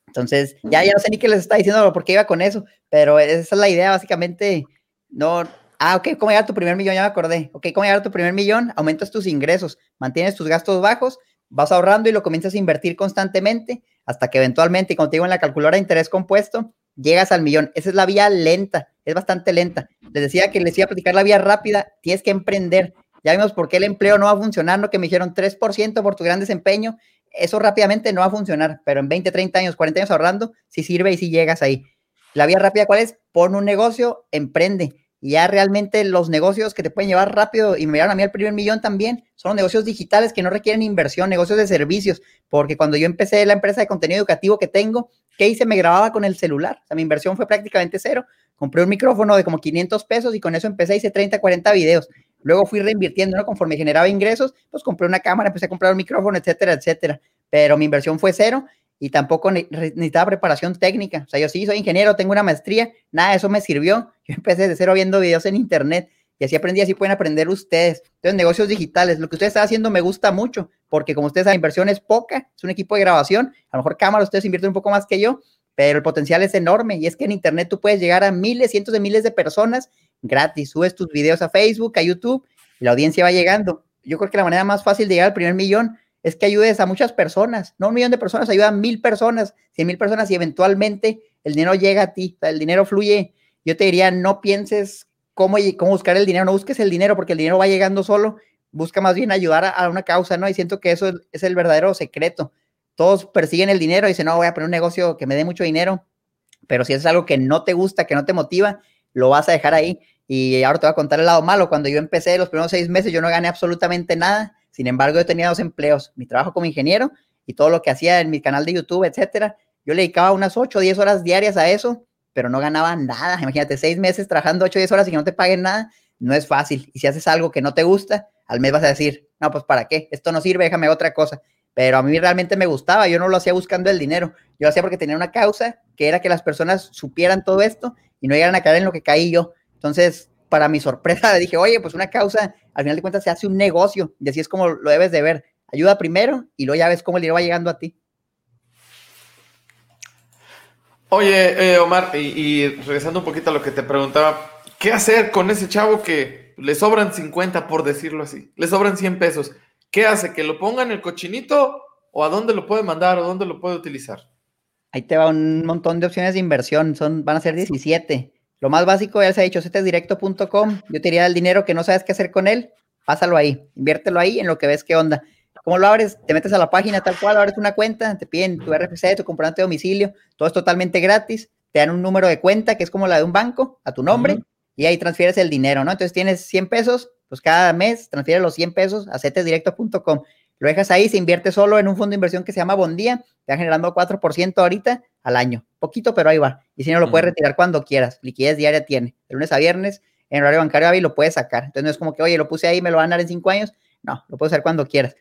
Entonces, ya, ya no sé ni qué les está diciendo por qué iba con eso, pero esa es la idea, básicamente. No, ah, ok, ¿cómo llegar a tu primer millón? Ya me acordé. Ok, ¿cómo llegar a tu primer millón? Aumentas tus ingresos, mantienes tus gastos bajos, vas ahorrando y lo comienzas a invertir constantemente hasta que eventualmente, como te digo en la calculadora de interés compuesto, llegas al millón. Esa es la vía lenta, es bastante lenta. Les decía que les iba a platicar la vía rápida, tienes que emprender. Ya vimos por qué el empleo no va a funcionar, no que me dijeron 3% por tu gran desempeño eso rápidamente no va a funcionar, pero en 20, 30 años, 40 años ahorrando, sí sirve y sí llegas ahí. La vía rápida, ¿cuál es? Pon un negocio, emprende. Y ya realmente los negocios que te pueden llevar rápido, y me llevaron a mí al primer millón también, son negocios digitales que no requieren inversión, negocios de servicios, porque cuando yo empecé la empresa de contenido educativo que tengo, ¿qué hice? Me grababa con el celular, o sea, mi inversión fue prácticamente cero. Compré un micrófono de como 500 pesos y con eso empecé, hice 30, 40 videos. Luego fui reinvirtiendo, ¿no? Conforme generaba ingresos, pues compré una cámara, empecé a comprar un micrófono, etcétera, etcétera. Pero mi inversión fue cero y tampoco necesitaba preparación técnica. O sea, yo sí soy ingeniero, tengo una maestría, nada de eso me sirvió. Yo empecé de cero viendo videos en internet y así aprendí, así pueden aprender ustedes. Entonces, negocios digitales, lo que ustedes están haciendo me gusta mucho, porque como ustedes la inversión es poca, es un equipo de grabación, a lo mejor cámara ustedes invierten un poco más que yo, pero el potencial es enorme y es que en internet tú puedes llegar a miles, cientos de miles de personas gratis. Subes tus videos a Facebook, a YouTube y la audiencia va llegando. Yo creo que la manera más fácil de llegar al primer millón es que ayudes a muchas personas, no un millón de personas, ayuda a mil personas, cien mil personas y eventualmente el dinero llega a ti, el dinero fluye. Yo te diría, no pienses cómo, buscar el dinero, no busques el dinero porque el dinero va llegando solo, busca más bien ayudar a, una causa, ¿no? Y siento que eso es, el verdadero secreto. Todos persiguen el dinero y dicen, no, voy a poner un negocio que me dé mucho dinero, pero si es algo que no te gusta, que no te motiva, lo vas a dejar ahí. Y ahora te voy a contar el lado malo. Cuando yo empecé los primeros seis meses, yo no gané absolutamente nada. Sin embargo, yo tenía dos empleos, mi trabajo como ingeniero y todo lo que hacía en mi canal de YouTube, etcétera. Yo le dedicaba unas 8 o 10 horas diarias a eso, pero no ganaba nada. Imagínate, seis meses trabajando 8 o 10 horas y que no te paguen nada, no es fácil. Y si haces algo que no te gusta, al mes vas a decir, no, pues para qué, esto no sirve, déjame otra cosa. Pero a mí realmente me gustaba, yo no lo hacía buscando el dinero, yo lo hacía porque tenía una causa que era que las personas supieran todo esto y no llegaran a caer en lo que caí yo. Entonces, para mi sorpresa, le dije, oye, pues una causa, al final de cuentas se hace un negocio y así es como lo debes de ver. Ayuda primero y luego ya ves cómo el dinero va llegando a ti. Oye, eh, Omar, y, regresando un poquito a lo que te preguntaba, ¿qué hacer con ese chavo que le sobran 50, por decirlo así? Le sobran 100 pesos. ¿Qué hace? ¿Que lo ponga en el cochinito o a dónde lo puede mandar o dónde lo puede utilizar? Ahí te va un montón de opciones de inversión, son, van a ser 17. Lo más básico, ya se ha dicho, directo.com. Yo te diría el dinero que no sabes qué hacer con él, pásalo ahí, inviértelo ahí en lo que ves qué onda. ¿Cómo lo abres? Te metes a la página tal cual, abres una cuenta, te piden tu RFC, tu comprobante de domicilio, todo es totalmente gratis, te dan un número de cuenta que es como la de un banco, a tu nombre, y ahí transfieres el dinero, ¿no? Entonces tienes 100 pesos, pues cada mes transfieres los 100 pesos a cetesdirecto.com. Lo dejas ahí, se invierte solo en un fondo de inversión que se llama Bondía, te va generando 4% ahorita al año. Poquito, pero ahí va. Y si no, lo puedes retirar cuando quieras. Liquidez diaria tiene. De lunes a viernes, en horario bancario y lo puedes sacar. Entonces no es como que, oye, lo puse ahí, me lo van a dar en cinco años. No, lo puedes hacer cuando quieras.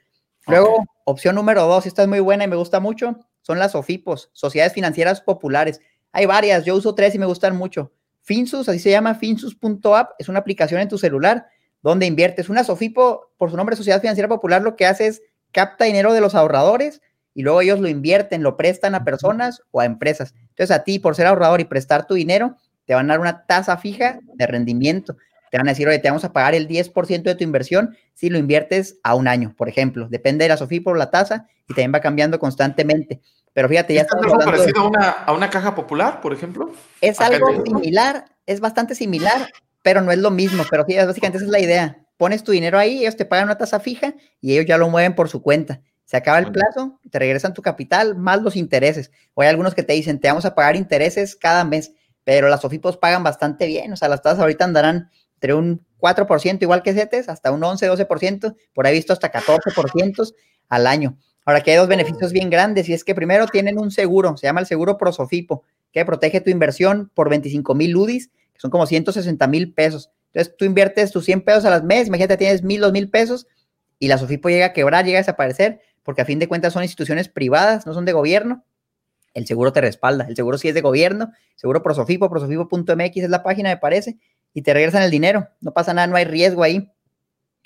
Luego, opción número dos, esta es muy buena y me gusta mucho, son las OFIPOS, Sociedades Financieras Populares. Hay varias, yo uso tres y me gustan mucho. Finsus, así se llama, finsus.app, es una aplicación en tu celular ¿Dónde inviertes? Una Sofipo, por su nombre Sociedad Financiera Popular, lo que hace es capta dinero de los ahorradores y luego ellos lo invierten, lo prestan a personas o a empresas. Entonces a ti, por ser ahorrador y prestar tu dinero, te van a dar una tasa fija de rendimiento. Te van a decir, oye, te vamos a pagar el 10% de tu inversión si lo inviertes a un año, por ejemplo. Depende de la Sofipo la tasa y también va cambiando constantemente. Pero fíjate, ya está. ¿Es algo parecido a, una, a una caja popular, por ejemplo? Es algo similar, es bastante similar, pero no es lo mismo. Pero fíjate, básicamente esa es la idea. Pones tu dinero ahí, ellos te pagan una tasa fija y ellos ya lo mueven por su cuenta. Se acaba el plazo, te regresan tu capital más los intereses. O hay algunos que te dicen, te vamos a pagar intereses cada mes, pero las Sofipos pagan bastante bien. O sea, las tasas ahorita andarán entre un 4% igual que CETES, hasta un 11, 12%, por ahí visto hasta 14% al año. Ahora que hay dos beneficios bien grandes y es que primero tienen un seguro, se llama el seguro Prosofipo, que protege tu inversión por 25 mil UDIs, que son como 160 mil pesos. Entonces tú inviertes tus 100 pesos a las mes, imagínate tienes mil, dos mil pesos y la Sofipo llega a quebrar, llega a desaparecer, porque a fin de cuentas son instituciones privadas, no son de gobierno. El seguro te respalda, el seguro sí es de gobierno, seguro Prosofipo, prosofipo.mx es la página, me parece, y te regresan el dinero. No pasa nada, no hay riesgo ahí,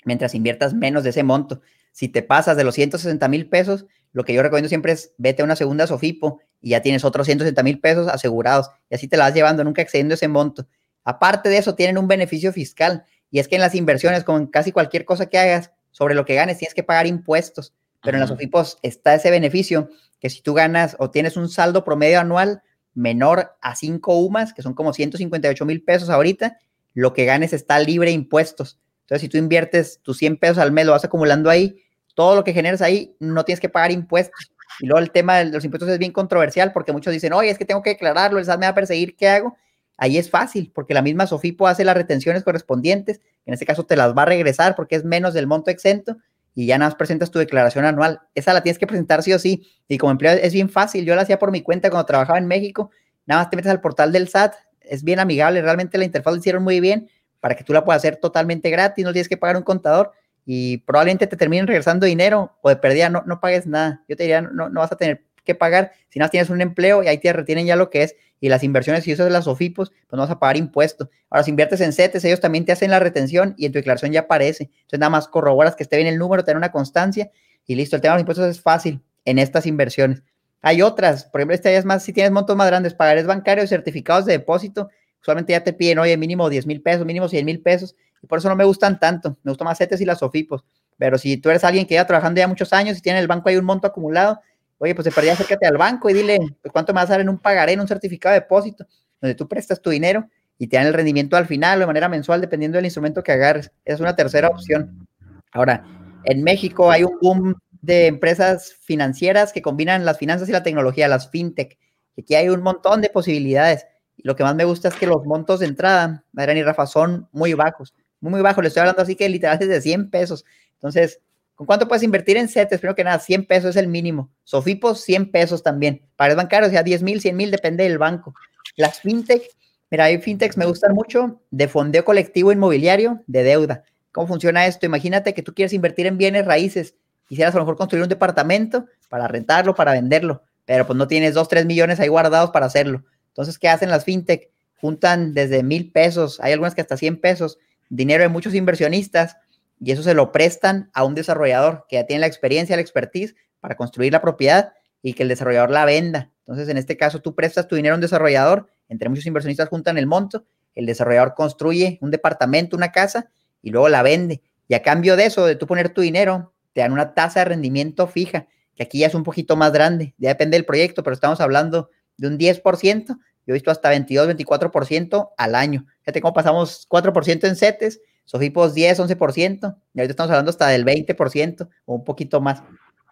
mientras inviertas menos de ese monto. Si te pasas de los 160 mil pesos, lo que yo recomiendo siempre es vete a una segunda Sofipo y ya tienes otros 160 mil pesos asegurados y así te la vas llevando, nunca excediendo ese monto. Aparte de eso, tienen un beneficio fiscal y es que en las inversiones, con casi cualquier cosa que hagas, sobre lo que ganes, tienes que pagar impuestos. Pero en las Sofipos está ese beneficio que si tú ganas o tienes un saldo promedio anual menor a 5 UMAS, que son como 158 mil pesos ahorita, lo que ganes está libre de impuestos. Entonces, si tú inviertes tus 100 pesos al mes, lo vas acumulando ahí, todo lo que generas ahí no tienes que pagar impuestos. Y luego el tema de los impuestos es bien controversial porque muchos dicen, oye, es que tengo que declararlo, el SAT me va a perseguir, ¿qué hago? Ahí es fácil porque la misma Sofipo hace las retenciones correspondientes, en este caso te las va a regresar porque es menos del monto exento y ya nada más presentas tu declaración anual. Esa la tienes que presentar sí o sí. Y como empleado es bien fácil, yo la hacía por mi cuenta cuando trabajaba en México, nada más te metes al portal del SAT, es bien amigable, realmente la interfaz la hicieron muy bien para que tú la puedas hacer totalmente gratis, no tienes que pagar un contador y probablemente te terminen regresando dinero o de pérdida no, no pagues nada. Yo te diría, no, no vas a tener que pagar si no tienes un empleo y ahí te retienen ya lo que es y las inversiones, si usas las OFIPOS, pues no vas a pagar impuestos. Ahora, si inviertes en CETES, ellos también te hacen la retención y en tu declaración ya aparece. Entonces, nada más corroboras que esté bien el número, tener una constancia y listo. El tema de los impuestos es fácil en estas inversiones. Hay otras, por ejemplo, esta ya es más, si tienes montos más grandes, pagarés bancarios, certificados de depósito, usualmente ya te piden, oye, mínimo 10 mil pesos, mínimo 100 mil pesos, y por eso no me gustan tanto, me gustan más CETES y las OFIPOS. Pero si tú eres alguien que lleva trabajando ya muchos años y tiene en el banco ahí un monto acumulado, oye, pues se perdía, acércate al banco y dile, pues, ¿cuánto me vas a dar en un pagaré, en un certificado de depósito? Donde tú prestas tu dinero y te dan el rendimiento al final o de manera mensual, dependiendo del instrumento que agarres. Es una tercera opción. Ahora, en México hay un boom de empresas financieras que combinan las finanzas y la tecnología, las fintech. Aquí hay un montón de posibilidades. Y lo que más me gusta es que los montos de entrada, Adrián y Rafa, son muy bajos. Muy, muy bajos. Le estoy hablando así que literal es de 100 pesos. Entonces, ¿con cuánto puedes invertir en CETES? Primero que nada, 100 pesos es el mínimo. Sofipos, 100 pesos también. Para el bancario, o sea, 10 mil, 100 mil, depende del banco. Las fintech, mira, hay fintechs me gustan mucho de fondeo colectivo inmobiliario de deuda. ¿Cómo funciona esto? Imagínate que tú quieres invertir en bienes raíces. Quisieras a lo mejor construir un departamento para rentarlo, para venderlo, pero pues no tienes 2, 3 millones ahí guardados para hacerlo. Entonces, ¿qué hacen las fintech? Juntan desde mil pesos, hay algunas que hasta 100 pesos, dinero de muchos inversionistas y eso se lo prestan a un desarrollador que ya tiene la experiencia, la expertise para construir la propiedad y que el desarrollador la venda. Entonces, en este caso, tú prestas tu dinero a un desarrollador, entre muchos inversionistas juntan el monto, el desarrollador construye un departamento, una casa y luego la vende. Y a cambio de eso, de tú poner tu dinero, te dan una tasa de rendimiento fija, que aquí ya es un poquito más grande, ya depende del proyecto, pero estamos hablando de un 10%, yo he visto hasta 22, 24% al año. Fíjate cómo pasamos 4% en CETES, Sofipos 10, 11%, y ahorita estamos hablando hasta del 20% o un poquito más.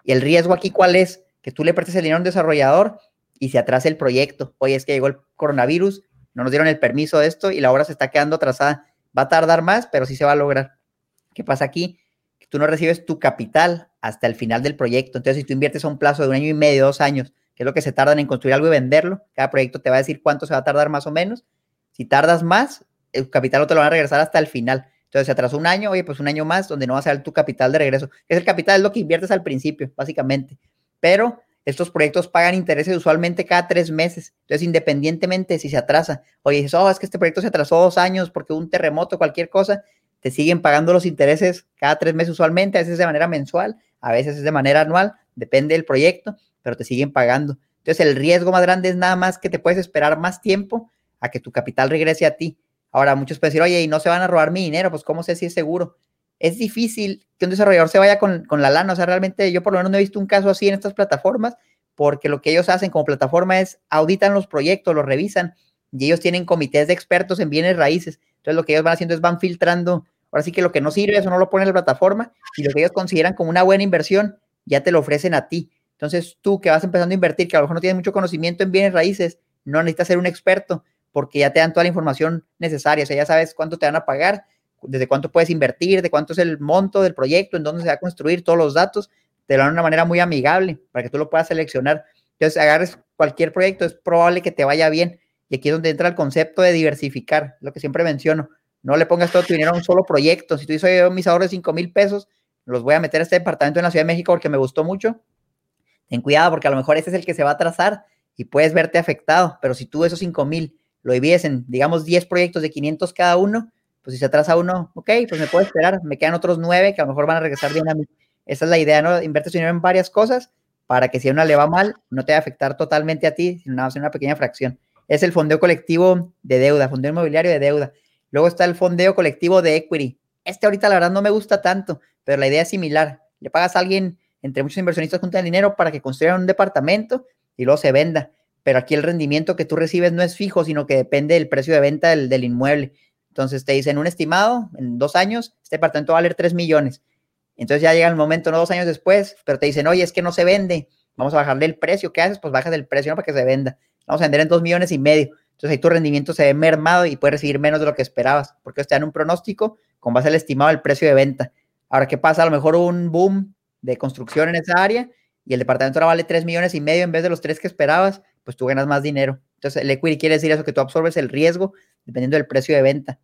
Y el riesgo aquí, ¿cuál es? Que tú le prestes el dinero a un desarrollador y se atrase el proyecto. Oye, es que llegó el coronavirus, no nos dieron el permiso de esto y la obra se está quedando atrasada. Va a tardar más, pero sí se va a lograr. ¿Qué pasa aquí? Tú no recibes tu capital hasta el final del proyecto. Entonces, si tú inviertes a un plazo de un año y medio, dos años, que es lo que se tardan en construir algo y venderlo. Cada proyecto te va a decir cuánto se va a tardar más o menos. Si tardas más, el capital no te lo van a regresar hasta el final. Entonces, si atrasó un año, oye, pues un año más donde no va a ser tu capital de regreso. Es el capital, es lo que inviertes al principio, básicamente. Pero estos proyectos pagan intereses usualmente cada tres meses. Entonces, independientemente si se atrasa, oye, dices, oh, es que este proyecto se atrasó dos años porque un terremoto, cualquier cosa, te siguen pagando los intereses cada tres meses usualmente, a veces de manera mensual, a veces es de manera anual, depende del proyecto, pero te siguen pagando. Entonces el riesgo más grande es nada más que te puedes esperar más tiempo a que tu capital regrese a ti. Ahora muchos pueden decir, oye, y no se van a robar mi dinero, pues ¿cómo sé si es seguro? Es difícil que un desarrollador se vaya con, con la lana, o sea, realmente yo por lo menos no he visto un caso así en estas plataformas, porque lo que ellos hacen como plataforma es auditan los proyectos, los revisan, y ellos tienen comités de expertos en bienes raíces. Entonces lo que ellos van haciendo es van filtrando, ahora sí que lo que no sirve, eso no lo ponen en la plataforma, y lo que ellos consideran como una buena inversión, ya te lo ofrecen a ti. Entonces tú que vas empezando a invertir, que a lo mejor no tienes mucho conocimiento en bienes raíces, no necesitas ser un experto, porque ya te dan toda la información necesaria, o sea, ya sabes cuánto te van a pagar, desde cuánto puedes invertir, de cuánto es el monto del proyecto, en dónde se va a construir, todos los datos, te lo dan de una manera muy amigable para que tú lo puedas seleccionar. Entonces, agarres cualquier proyecto, es probable que te vaya bien. Y aquí es donde entra el concepto de diversificar, lo que siempre menciono. No le pongas todo tu dinero a un solo proyecto. Si tú dices, mis ahorros de 5 mil pesos, los voy a meter a este departamento en la Ciudad de México porque me gustó mucho. Ten cuidado porque a lo mejor ese es el que se va a trazar y puedes verte afectado. Pero si tú esos 5 mil lo divides en, digamos, 10 proyectos de 500 cada uno, pues si se atrasa uno, ok, pues me puedo esperar. Me quedan otros 9 que a lo mejor van a regresar bien a mí. Esa es la idea, ¿no? Inviertes dinero en varias cosas para que si a una le va mal, no te va a afectar totalmente a ti, sino nada más en una pequeña fracción. Es el fondeo colectivo de deuda, fondeo inmobiliario de deuda. Luego está el fondeo colectivo de equity. Este ahorita la verdad no me gusta tanto, pero la idea es similar. Le pagas a alguien, entre muchos inversionistas juntan dinero para que construyan un departamento y luego se venda. Pero aquí el rendimiento que tú recibes no es fijo, sino que depende del precio de venta del, inmueble. Entonces te dicen un estimado, en dos años, este departamento va a valer 3 millones entonces ya llega el momento, no dos años después, pero te dicen, oye, es que no se vende, vamos a bajarle el precio. ¿Qué haces? Pues bajas el precio ¿no? para que se venda. Vamos a vender en dos millones y medio. Entonces ahí tu rendimiento se ve mermado y puedes recibir menos de lo que esperabas, porque te dan un pronóstico con base al estimado del precio de venta. Ahora, ¿qué pasa? A lo mejor un boom de construcción en esa área y el departamento ahora vale tres millones y medio en vez de los tres que esperabas, pues tú ganas más dinero. Entonces el equity quiere decir eso, que tú absorbes el riesgo dependiendo del precio de venta.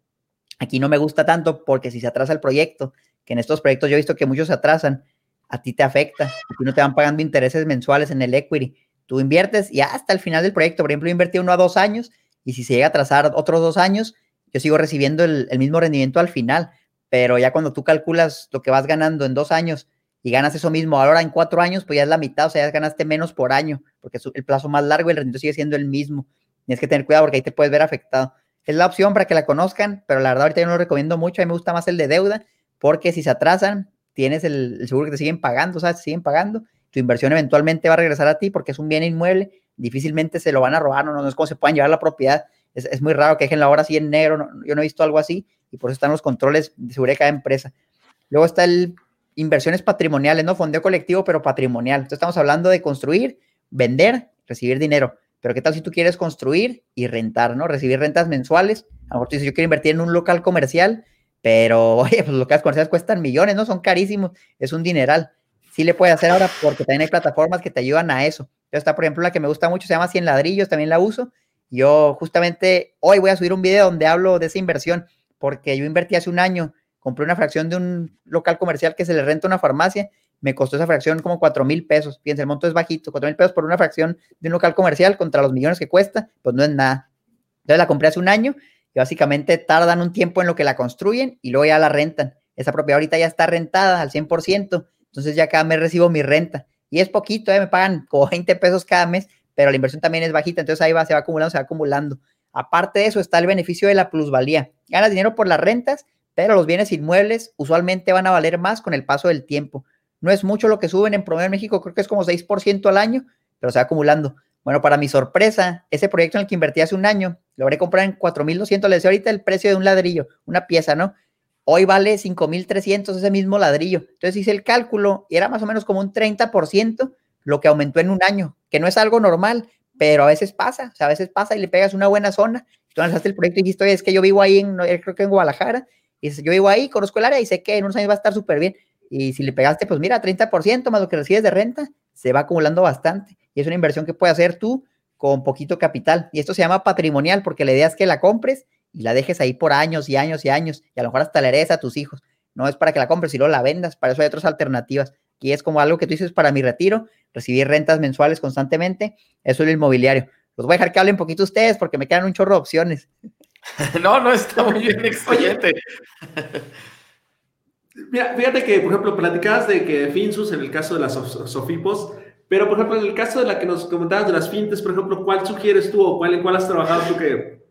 Aquí no me gusta tanto porque si se atrasa el proyecto que en estos proyectos yo he visto que muchos se atrasan, a ti te afecta, a no te van pagando intereses mensuales en el equity. Tú inviertes y hasta el final del proyecto, por ejemplo, invertí uno a dos años y si se llega a atrasar otros dos años, yo sigo recibiendo el, mismo rendimiento al final, pero ya cuando tú calculas lo que vas ganando en dos años y ganas eso mismo ahora en cuatro años, pues ya es la mitad, o sea, ya ganaste menos por año, porque es el plazo más largo y el rendimiento sigue siendo el mismo. Tienes que tener cuidado porque ahí te puedes ver afectado. Es la opción para que la conozcan, pero la verdad ahorita yo no lo recomiendo mucho, a mí me gusta más el de deuda, porque si se atrasan, tienes el, seguro que te siguen pagando, ¿sabes? Te siguen pagando, tu inversión eventualmente va a regresar a ti porque es un bien inmueble, difícilmente se lo van a robar, no, no es como se puedan llevar la propiedad, es, muy raro que dejen la hora así en negro, yo no he visto algo así y por eso están los controles de seguridad de cada empresa. Luego está el inversiones patrimoniales, ¿no? Fondeo colectivo, pero patrimonial. Entonces estamos hablando de construir, vender, recibir dinero. Pero ¿qué tal si tú quieres construir y rentar, ¿no? Recibir rentas mensuales. A lo mejor tú dices, yo quiero invertir en un local comercial pero, oye, pues los locales comerciales cuestan millones, ¿no? Son carísimos, es un dineral. Sí le puede hacer ahora porque también hay plataformas que te ayudan a eso. Yo está, por ejemplo, la que me gusta mucho, se llama 100 ladrillos, también la uso. Yo justamente hoy voy a subir un video donde hablo de esa inversión, porque yo invertí hace un año, compré una fracción de un local comercial que se le renta a una farmacia, me costó esa fracción como 4 mil pesos. Fíjense, el monto es bajito, 4 mil pesos por una fracción de un local comercial contra los millones que cuesta, pues no es nada. Entonces la compré hace un año y básicamente tardan un tiempo en lo que la construyen y luego ya la rentan. Esa propiedad ahorita ya está rentada al 100%, entonces ya cada mes recibo mi renta. Y es poquito, ¿eh? me pagan como 20 pesos cada mes, pero la inversión también es bajita, entonces ahí va, se va acumulando, se va acumulando. Aparte de eso está el beneficio de la plusvalía. Ganas dinero por las rentas, pero los bienes inmuebles usualmente van a valer más con el paso del tiempo. No es mucho lo que suben en promedio en México, creo que es como 6% al año, pero se va acumulando. Bueno, para mi sorpresa, ese proyecto en el que invertí hace un año, lo habré comprado en 4.200, le decía ahorita el precio de un ladrillo, una pieza, ¿no? Hoy vale 5.300 ese mismo ladrillo. Entonces hice el cálculo y era más o menos como un 30% lo que aumentó en un año, que no es algo normal, pero a veces pasa, o sea, a veces pasa y le pegas una buena zona. Tú lanzaste el proyecto y dijiste, oye, es que yo vivo ahí, en, creo que en Guadalajara, y yo vivo ahí, conozco el área y sé que en unos años va a estar súper bien. Y si le pegaste, pues mira, 30% más lo que recibes de renta, se va acumulando bastante. Y es una inversión que puedes hacer tú con poquito capital. Y esto se llama patrimonial porque la idea es que la compres y la dejes ahí por años y años y años. Y a lo mejor hasta la heredes a tus hijos. No es para que la compres y luego la vendas. Para eso hay otras alternativas. Aquí es como algo que tú dices para mi retiro, recibir rentas mensuales constantemente. Eso es el inmobiliario. Los voy a dejar que hablen un poquito ustedes porque me quedan un chorro de opciones. no, no, está muy bien, excelente. Mira, fíjate que, por ejemplo, platicabas de que Finsus en el caso de las Sofipos, pero por ejemplo, en el caso de la que nos comentabas de las fintes, por ejemplo, ¿cuál sugieres tú o cuál, en has trabajado tú que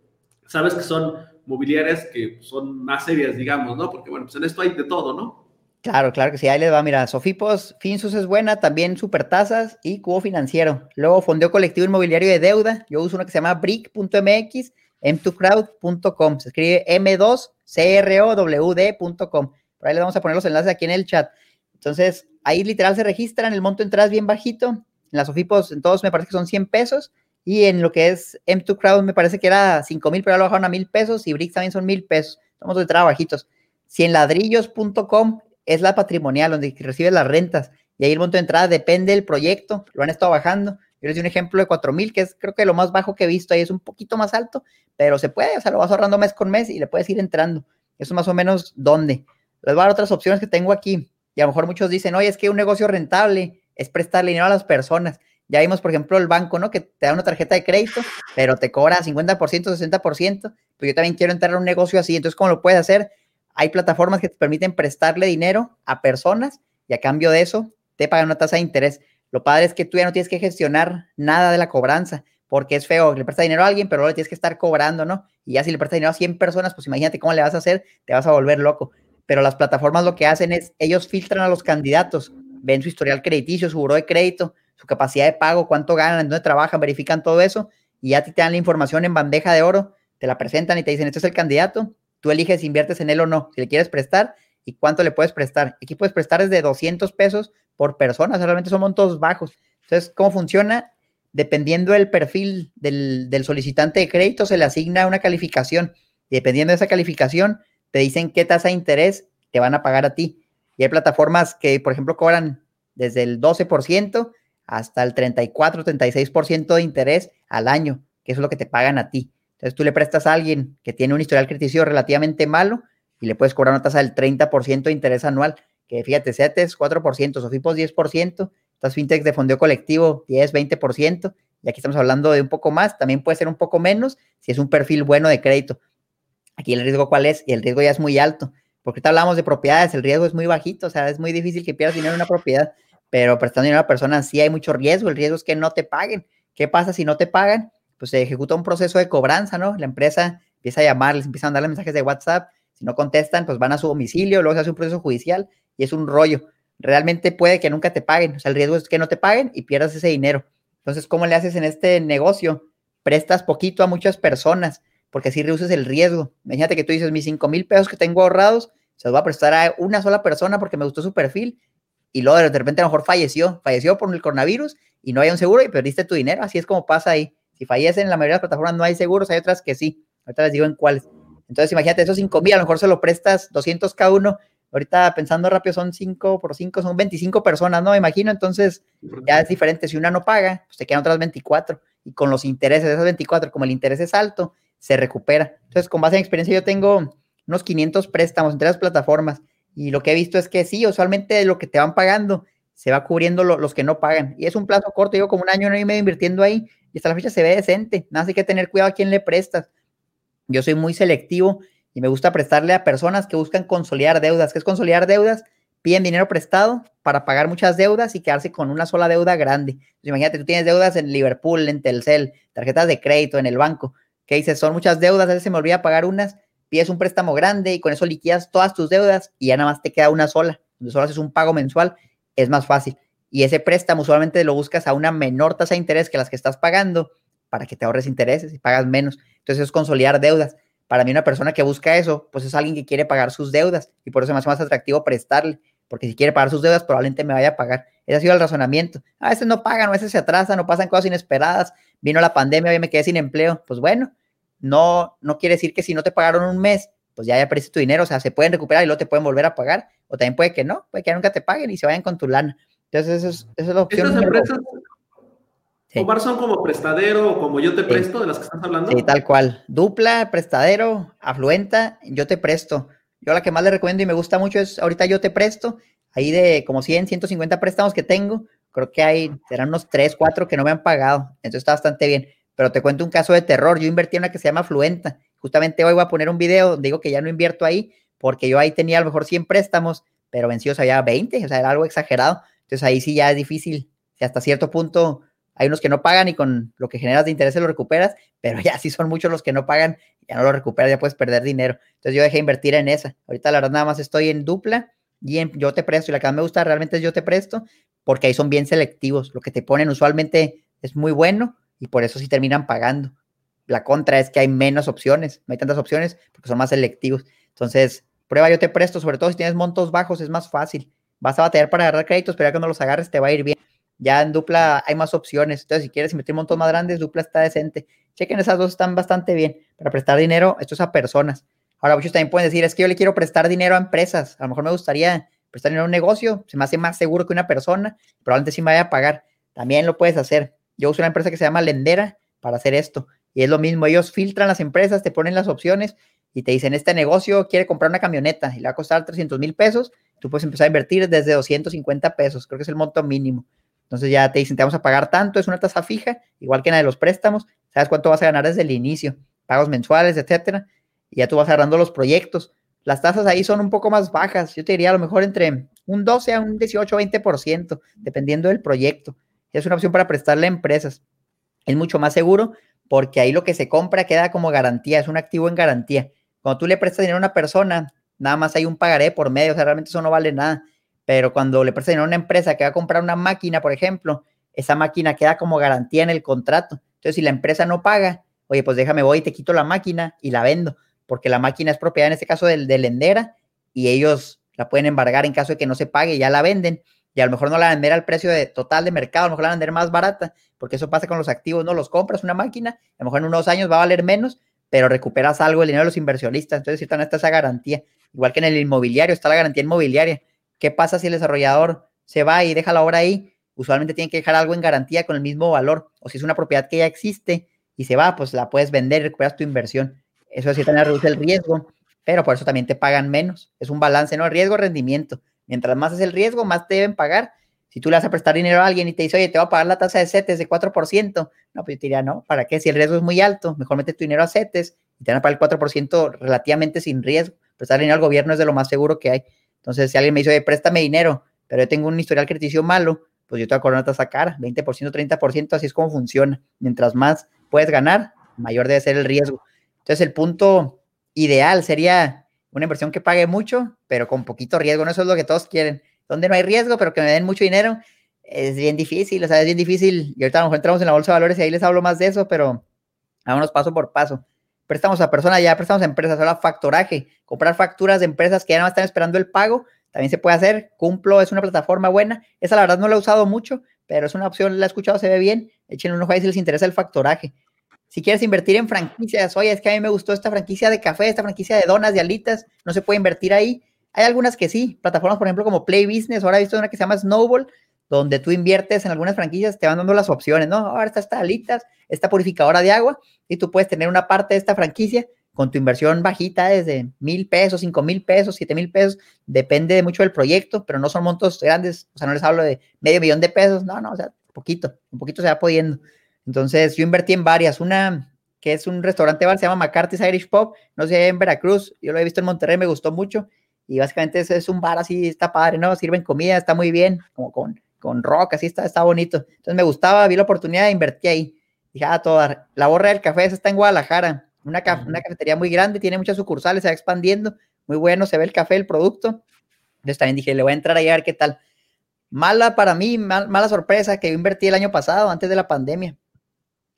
sabes que son mobiliarias que son más serias, digamos, ¿no? Porque bueno, pues en esto hay de todo, ¿no? Claro, claro que sí, ahí les va, mira, Sofipos, Finsus es buena, también Supertasas y Cubo Financiero. Luego Fondeo Colectivo Inmobiliario de Deuda, yo uso una que se llama brick.mx, m2crowd.com, se escribe m2crowd.com. Por ahí les vamos a poner los enlaces aquí en el chat. Entonces, ahí literal se registran, el monto de entrada es bien bajito. En las Sofipos, en todos me parece que son 100 pesos. Y en lo que es M2 Crowd me parece que era 5 mil, pero ya lo bajaron a mil pesos. Y Bricks también son mil pesos. Estamos de entrada bajitos. Si en ladrillos.com es la patrimonial, donde recibes las rentas. Y ahí el monto de entrada depende del proyecto. Lo han estado bajando. Yo les di un ejemplo de 4 mil, que es creo que lo más bajo que he visto. Ahí es un poquito más alto, pero se puede. O sea, lo vas ahorrando mes con mes y le puedes ir entrando. Eso más o menos dónde. Les voy a dar otras opciones que tengo aquí. Y a lo mejor muchos dicen, oye, es que un negocio rentable es prestarle dinero a las personas. Ya vimos, por ejemplo, el banco, ¿no? Que te da una tarjeta de crédito, pero te cobra 50%, 60%. Pues yo también quiero entrar a un negocio así. Entonces, ¿cómo lo puedes hacer? Hay plataformas que te permiten prestarle dinero a personas y a cambio de eso te pagan una tasa de interés. Lo padre es que tú ya no tienes que gestionar nada de la cobranza, porque es feo, le prestas dinero a alguien, pero luego le tienes que estar cobrando, ¿no? Y ya si le prestas dinero a 100 personas, pues imagínate cómo le vas a hacer, te vas a volver loco pero las plataformas lo que hacen es, ellos filtran a los candidatos, ven su historial crediticio, su buro de crédito, su capacidad de pago, cuánto ganan, dónde trabajan, verifican todo eso y ya te dan la información en bandeja de oro, te la presentan y te dicen, este es el candidato, tú eliges si inviertes en él o no, si le quieres prestar y cuánto le puedes prestar. Aquí puedes prestar desde 200 pesos por persona, realmente son montos bajos. Entonces, ¿cómo funciona? Dependiendo del perfil del, del solicitante de crédito, se le asigna una calificación y dependiendo de esa calificación, te dicen qué tasa de interés te van a pagar a ti. Y hay plataformas que, por ejemplo, cobran desde el 12% hasta el 34, 36% de interés al año, que es lo que te pagan a ti. Entonces tú le prestas a alguien que tiene un historial crediticio relativamente malo y le puedes cobrar una tasa del 30% de interés anual, que fíjate, CETES 4%, Sofipos 10%, estas fintechs de fondeo colectivo 10, 20%, y aquí estamos hablando de un poco más, también puede ser un poco menos si es un perfil bueno de crédito. Aquí el riesgo cuál es, y el riesgo ya es muy alto, porque ahorita hablamos de propiedades, el riesgo es muy bajito, o sea, es muy difícil que pierdas dinero en una propiedad, pero prestando dinero a personas sí hay mucho riesgo, el riesgo es que no te paguen. ¿Qué pasa si no te pagan? Pues se ejecuta un proceso de cobranza, ¿no? La empresa empieza a llamar, les empieza a mandarle mensajes de WhatsApp, si no contestan, pues van a su domicilio, luego se hace un proceso judicial y es un rollo. Realmente puede que nunca te paguen, o sea, el riesgo es que no te paguen y pierdas ese dinero. Entonces, ¿cómo le haces en este negocio? Prestas poquito a muchas personas porque así reduces el riesgo. Imagínate que tú dices, mis 5 mil pesos que tengo ahorrados, se los voy a prestar a una sola persona porque me gustó su perfil, y luego de repente a lo mejor falleció, falleció por el coronavirus y no hay un seguro y perdiste tu dinero, así es como pasa ahí. Si fallecen en la mayoría de las plataformas no hay seguros, hay otras que sí, ahorita les digo en cuáles. Entonces imagínate, esos 5 mil, a lo mejor se lo prestas 200 cada uno, ahorita pensando rápido son 5 por 5, son 25 personas, ¿no? Imagino, entonces ya es diferente, si una no paga, pues te quedan otras 24 y con los intereses de esas 24, como el interés es alto, se recupera. Entonces, con base en experiencia, yo tengo unos 500 préstamos entre las plataformas y lo que he visto es que sí, usualmente lo que te van pagando se va cubriendo los que no pagan. Y es un plazo corto, yo como un año, y medio invirtiendo ahí y hasta la fecha se ve decente. Nada, más que tener cuidado a quién le prestas. Yo soy muy selectivo y me gusta prestarle a personas que buscan consolidar deudas. ¿Qué es consolidar deudas? Piden dinero prestado para pagar muchas deudas y quedarse con una sola deuda grande. imagínate, tú tienes deudas en Liverpool, en Telcel, tarjetas de crédito, en el banco que dices, son muchas deudas, a veces se me olvida pagar unas, pides un préstamo grande y con eso liquidas todas tus deudas y ya nada más te queda una sola, donde solo haces un pago mensual, es más fácil. Y ese préstamo usualmente lo buscas a una menor tasa de interés que las que estás pagando para que te ahorres intereses y pagas menos. Entonces es consolidar deudas. Para mí una persona que busca eso, pues es alguien que quiere pagar sus deudas y por eso me hace más atractivo prestarle, porque si quiere pagar sus deudas probablemente me vaya a pagar. Ese ha sido el razonamiento. A veces no pagan, a veces se atrasan, no pasan cosas inesperadas, vino la pandemia, hoy me quedé sin empleo, pues bueno, no, no quiere decir que si no te pagaron un mes, pues ya ya perdiste tu dinero, o sea, se pueden recuperar y luego te pueden volver a pagar, o también puede que no, puede que nunca te paguen y se vayan con tu lana. Entonces, eso es, eso es la opción. Estas empresas, Omar, son como prestadero o como yo te presto, de las que estás hablando. Sí, tal cual. Dupla, prestadero, afluenta, yo te presto. Yo la que más le recomiendo y me gusta mucho es ahorita yo te presto, ahí de como 100, 150 préstamos que tengo, creo que hay, serán unos 3, 4 que no me han pagado. Entonces está bastante bien. Pero te cuento un caso de terror. Yo invertí en una que se llama Fluenta. Justamente hoy voy a poner un video donde digo que ya no invierto ahí, porque yo ahí tenía a lo mejor 100 préstamos, pero vencidos había 20, o sea, era algo exagerado. Entonces ahí sí ya es difícil. Si hasta cierto punto hay unos que no pagan y con lo que generas de interés lo recuperas, pero ya sí son muchos los que no pagan, ya no lo recuperas, ya puedes perder dinero. Entonces yo dejé de invertir en esa. Ahorita la verdad nada más estoy en dupla y en yo te presto. Y la que me gusta realmente es yo te presto, porque ahí son bien selectivos. Lo que te ponen usualmente es muy bueno y por eso sí terminan pagando. La contra es que hay menos opciones, no hay tantas opciones porque son más selectivos. Entonces, prueba yo te presto, sobre todo si tienes montos bajos, es más fácil. Vas a batallar para agarrar créditos, pero ya cuando los agarres te va a ir bien. Ya en dupla hay más opciones. Entonces, si quieres invertir montos más grandes, dupla está decente. Chequen, esas dos están bastante bien. Para prestar dinero, esto es a personas. Ahora, muchos también pueden decir, es que yo le quiero prestar dinero a empresas. A lo mejor me gustaría prestar dinero a un negocio. Se me hace más seguro que una persona. Probablemente sí me vaya a pagar. También lo puedes hacer. Yo uso una empresa que se llama Lendera para hacer esto. Y es lo mismo, ellos filtran las empresas, te ponen las opciones y te dicen, este negocio quiere comprar una camioneta y le va a costar 300 mil pesos. Tú puedes empezar a invertir desde 250 pesos, creo que es el monto mínimo. Entonces ya te dicen, te vamos a pagar tanto, es una tasa fija, igual que en la de los préstamos, sabes cuánto vas a ganar desde el inicio, pagos mensuales, etcétera, y ya tú vas agarrando los proyectos. Las tasas ahí son un poco más bajas, yo te diría a lo mejor entre un 12 a un 18 20%, dependiendo del proyecto. Es una opción para prestarle a empresas. Es mucho más seguro porque ahí lo que se compra queda como garantía, es un activo en garantía. Cuando tú le prestas dinero a una persona, nada más hay un pagaré por medio, o sea, realmente eso no vale nada. Pero cuando le prestas dinero a una empresa que va a comprar una máquina, por ejemplo, esa máquina queda como garantía en el contrato. Entonces, si la empresa no paga, oye, pues déjame, voy y te quito la máquina y la vendo, porque la máquina es propiedad en este caso del, de lendera y ellos la pueden embargar en caso de que no se pague, ya la venden y a lo mejor no la vender al precio de, total de mercado, a lo mejor la vender más barata, porque eso pasa con los activos, no los compras una máquina, a lo mejor en unos años va a valer menos, pero recuperas algo el dinero de los inversionistas, entonces si está esa garantía, igual que en el inmobiliario está la garantía inmobiliaria, ¿Qué pasa si el desarrollador se va y deja la obra ahí? Usualmente tiene que dejar algo en garantía con el mismo valor. O si es una propiedad que ya existe y se va, pues la puedes vender y recuperas tu inversión. Eso sí también reduce el riesgo, pero por eso también te pagan menos. Es un balance, ¿no? Riesgo-rendimiento. Mientras más es el riesgo, más te deben pagar. Si tú le vas a prestar dinero a alguien y te dice, oye, te va a pagar la tasa de CETES de 4%, no, pues yo te diría, no, ¿para qué? Si el riesgo es muy alto, mejor mete tu dinero a CETES y te van a pagar el 4% relativamente sin riesgo. Prestar dinero al gobierno es de lo más seguro que hay. Entonces, si alguien me dice, oye, préstame dinero, pero yo tengo un historial crediticio malo, pues yo te voy a cobrar una tasa cara, 20%, 30%, así es como funciona. Mientras más puedes ganar, mayor debe ser el riesgo. Entonces, el punto ideal sería una inversión que pague mucho, pero con poquito riesgo. No eso es lo que todos quieren. Donde no hay riesgo, pero que me den mucho dinero, es bien difícil, o sea, es bien difícil. Y ahorita a mejor entramos en la bolsa de valores y ahí les hablo más de eso, pero vámonos paso por paso préstamos a personas, ya prestamos a empresas, ahora factoraje, comprar facturas de empresas que ya no están esperando el pago, también se puede hacer. Cumplo es una plataforma buena. Esa la verdad no la he usado mucho, pero es una opción, la he escuchado, se ve bien. Échenle un ojo ahí si les interesa el factoraje. Si quieres invertir en franquicias, oye, es que a mí me gustó esta franquicia de café, esta franquicia de donas, de alitas, no se puede invertir ahí. Hay algunas que sí, plataformas, por ejemplo, como Play Business, ahora he visto una que se llama Snowball, donde tú inviertes en algunas franquicias, te van dando las opciones, ¿no? Ahora está esta alitas, esta purificadora de agua, y tú puedes tener una parte de esta franquicia con tu inversión bajita desde mil pesos, cinco mil pesos, siete mil pesos, depende mucho del proyecto, pero no son montos grandes, o sea, no les hablo de medio millón de pesos, no, no, o sea, poquito, un poquito se va pudiendo. Entonces, yo invertí en varias, una que es un restaurante bar, se llama McCarthy's Irish Pub, no sé, en Veracruz, yo lo he visto en Monterrey, me gustó mucho, y básicamente es, es un bar así, está padre, ¿no? Sirven comida, está muy bien, como con, con rock, así está, está bonito. Entonces me gustaba, vi la oportunidad de invertir ahí. Dije, ah, toda, la borra del café esa está en Guadalajara, una, una cafetería muy grande, tiene muchas sucursales, se va expandiendo, muy bueno, se ve el café, el producto. Entonces también dije, le voy a entrar ahí a ver qué tal. Mala para mí, mala sorpresa que yo invertí el año pasado, antes de la pandemia.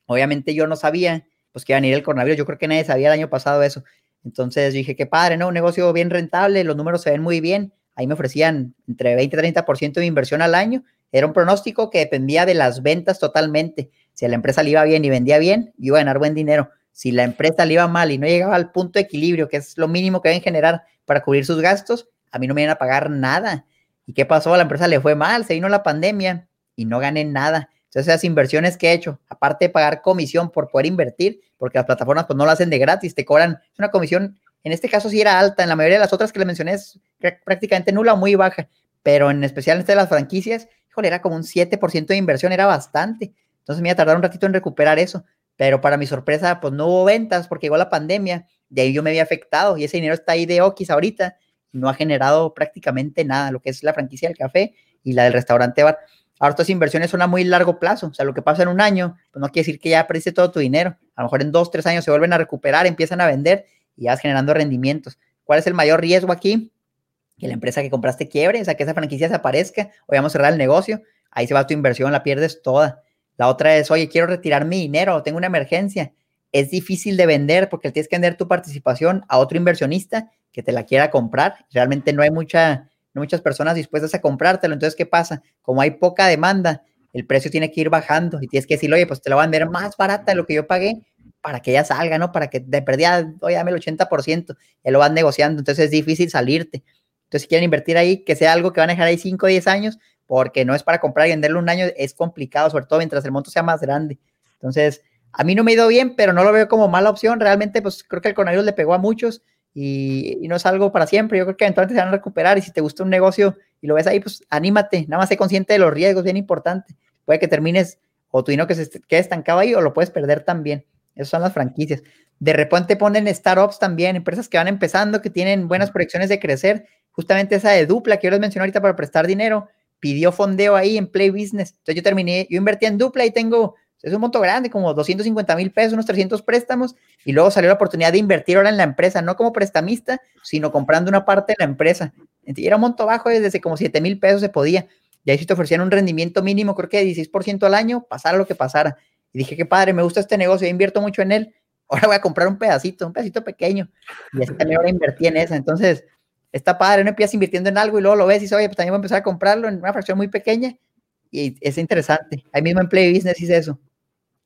Obviamente yo no sabía, pues que iba a venir el coronavirus, yo creo que nadie sabía el año pasado eso. Entonces dije, qué padre, ¿no? Un negocio bien rentable, los números se ven muy bien. Ahí me ofrecían entre 20 y 30% de inversión al año. Era un pronóstico que dependía de las ventas totalmente. Si a la empresa le iba bien y vendía bien, iba a ganar buen dinero. Si la empresa le iba mal y no llegaba al punto de equilibrio, que es lo mínimo que deben generar para cubrir sus gastos, a mí no me iban a pagar nada. ¿Y qué pasó? A la empresa le fue mal, se vino la pandemia y no gané nada. Entonces, las inversiones que he hecho, aparte de pagar comisión por poder invertir, porque las plataformas pues no lo hacen de gratis, te cobran una comisión, en este caso sí era alta, en la mayoría de las otras que le mencioné es prácticamente nula o muy baja, pero en especial en este de las franquicias, híjole, era como un 7% de inversión, era bastante. Entonces me iba a tardar un ratito en recuperar eso, pero para mi sorpresa, pues no hubo ventas porque llegó la pandemia de ahí yo me había afectado y ese dinero está ahí de Oquis ahorita no ha generado prácticamente nada, lo que es la franquicia del café y la del restaurante bar. Ahora estas inversiones son a muy largo plazo, o sea, lo que pasa en un año, pues no quiere decir que ya perdiste todo tu dinero. A lo mejor en dos, tres años se vuelven a recuperar, empiezan a vender y ya vas generando rendimientos. ¿Cuál es el mayor riesgo aquí? Que la empresa que compraste quiebre, o sea, que esa franquicia desaparezca o vamos a cerrar el negocio, ahí se va tu inversión, la pierdes toda. La otra es, oye, quiero retirar mi dinero, tengo una emergencia. Es difícil de vender porque tienes que vender tu participación a otro inversionista que te la quiera comprar. Realmente no hay mucha, no muchas personas dispuestas a comprártelo. Entonces, ¿qué pasa? Como hay poca demanda, el precio tiene que ir bajando y tienes que decirle, oye, pues te la voy a vender más barata de lo que yo pagué para que ya salga, ¿no? Para que de perdida, oye, dame el 80%, ya lo van negociando. Entonces es difícil salirte. Entonces, si quieren invertir ahí, que sea algo que van a dejar ahí 5 o 10 años, porque no es para comprar y venderlo un año, es complicado, sobre todo mientras el monto sea más grande. Entonces, a mí no me ha ido bien, pero no lo veo como mala opción. Realmente, pues creo que el coronavirus le pegó a muchos y, no es algo para siempre. Yo creo que eventualmente se van a recuperar y si te gusta un negocio y lo ves ahí, pues anímate, nada más sé consciente de los riesgos, bien importante. Puede que termines o tu dinero que se quede estancado ahí o lo puedes perder también. Esas son las franquicias. De repente ponen startups también, empresas que van empezando, que tienen buenas proyecciones de crecer. Justamente esa de Dupla que yo les mencioné ahorita para prestar dinero, pidió fondeo ahí en Play Business. Entonces yo terminé, yo invertí en Dupla y tengo, es un monto grande, como 250 mil pesos, unos 300 préstamos, y luego salió la oportunidad de invertir ahora en la empresa, no como prestamista, sino comprando una parte de la empresa. Y era un monto bajo, desde como 7 mil pesos se podía. Y ahí sí te ofrecían un rendimiento mínimo, creo que de 16% al año, pasara lo que pasara. Y dije, qué padre, me gusta este negocio, invierto mucho en él. Ahora voy a comprar un pedacito, un pedacito pequeño. Y así también ahora invertí en esa. Entonces, está padre, no empiezas invirtiendo en algo y luego lo ves y dices, oye, pues también voy a empezar a comprarlo en una fracción muy pequeña y es interesante. Ahí mismo en Play Business dice eso.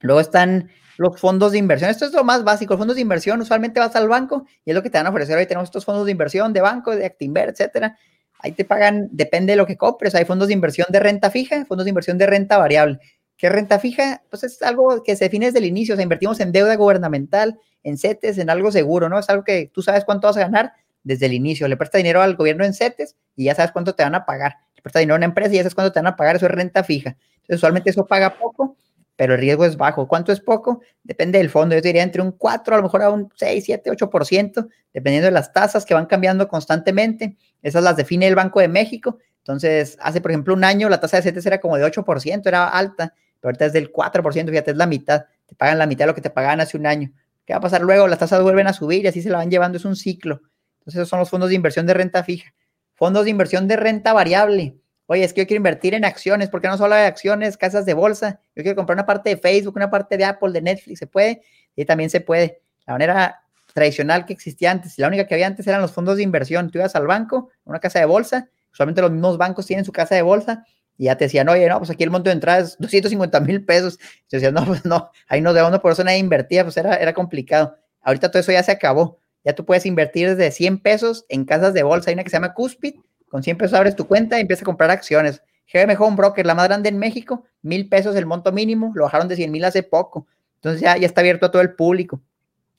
Luego están los fondos de inversión. Esto es lo más básico. Los fondos de inversión, usualmente vas al banco y es lo que te van a ofrecer. Hoy tenemos estos fondos de inversión de banco, de Actinver, etcétera. Ahí te pagan, depende de lo que compres. Hay fondos de inversión de renta fija, fondos de inversión de renta variable. ¿Qué renta fija? Pues es algo que se define desde el inicio. O sea, invertimos en deuda gubernamental, en CETES, en algo seguro, ¿no? Es algo que tú sabes cuánto vas a ganar desde el inicio. Le presta dinero al gobierno en CETES y ya sabes cuánto te van a pagar. Le presta dinero a una empresa y ya sabes cuánto te van a pagar. Eso es renta fija. Entonces, usualmente eso paga poco, pero el riesgo es bajo. ¿Cuánto es poco? Depende del fondo. Yo diría entre un 4, a lo mejor a un 6, 7, 8%, dependiendo de las tasas que van cambiando constantemente. Esas las define el Banco de México. Entonces, hace, por ejemplo, un año la tasa de CETES era como de 8%, era alta, pero ahorita es del 4%, fíjate, es la mitad. Te pagan la mitad de lo que te pagaban hace un año. ¿Qué va a pasar luego? Las tasas vuelven a subir y así se la van llevando. Es un ciclo. Entonces, esos son los fondos de inversión de renta fija. Fondos de inversión de renta variable. Oye, es que yo quiero invertir en acciones, porque no solo hay acciones, casas de bolsa. Yo quiero comprar una parte de Facebook, una parte de Apple, de Netflix, ¿se puede? Y también se puede. La manera tradicional que existía antes, la única que había antes eran los fondos de inversión. Tú ibas al banco, una casa de bolsa, usualmente los mismos bancos tienen su casa de bolsa, y ya te decían, oye, no, pues aquí el monto de entrada es 250 mil pesos. Y te no, pues no, ahí no de uno, por eso nadie invertía, pues era, era complicado. Ahorita todo eso ya se acabó. Ya tú puedes invertir desde 100 pesos en casas de bolsa. Hay una que se llama Cuspid. Con 100 pesos abres tu cuenta y empiezas a comprar acciones. GM Home Broker, la más grande en México, mil pesos el monto mínimo. Lo bajaron de 100 mil hace poco. Entonces ya, ya está abierto a todo el público.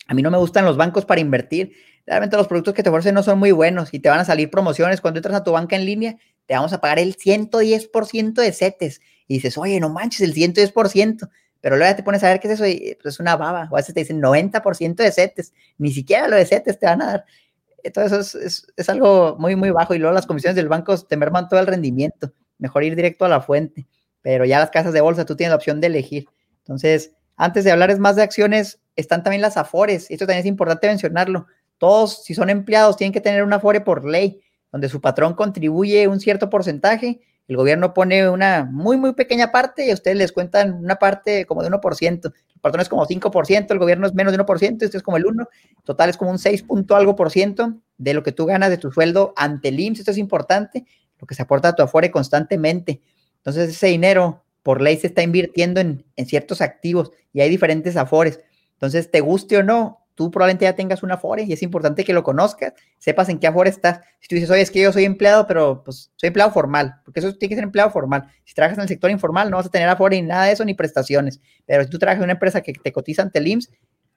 A mí no me gustan los bancos para invertir. Realmente los productos que te ofrecen no son muy buenos y te van a salir promociones. Cuando entras a tu banca en línea, te vamos a pagar el 110% de CETES. Y dices, oye, no manches, el 110% pero luego ya te pones a ver qué es eso y pues, es una baba, o a veces te dicen 90% de CETES, ni siquiera lo de CETES te van a dar. Entonces es, es, algo muy, muy bajo y luego las comisiones del banco te merman todo el rendimiento, mejor ir directo a la fuente, pero ya las casas de bolsa tú tienes la opción de elegir. Entonces, antes de hablar más de acciones, están también las afores, esto también es importante mencionarlo. Todos, si son empleados, tienen que tener una afore por ley, donde su patrón contribuye un cierto porcentaje el gobierno pone una muy, muy pequeña parte y ustedes les cuentan una parte como de 1%. El patrón es como 5%, el gobierno es menos de 1%, esto es como el 1%. Total es como un 6 punto algo por ciento de lo que tú ganas de tu sueldo ante el IMSS. Esto es importante, lo que se aporta a tu Afore constantemente. Entonces ese dinero por ley se está invirtiendo en, en ciertos activos y hay diferentes Afores. Entonces, te guste o no, tú probablemente ya tengas una Afore y es importante que lo conozcas, sepas en qué Afore estás. Si tú dices, oye, es que yo soy empleado, pero pues soy empleado formal, porque eso tiene que ser empleado formal. Si trabajas en el sector informal, no vas a tener Afore ni nada de eso, ni prestaciones. Pero si tú trabajas en una empresa que te cotiza ante el IMSS,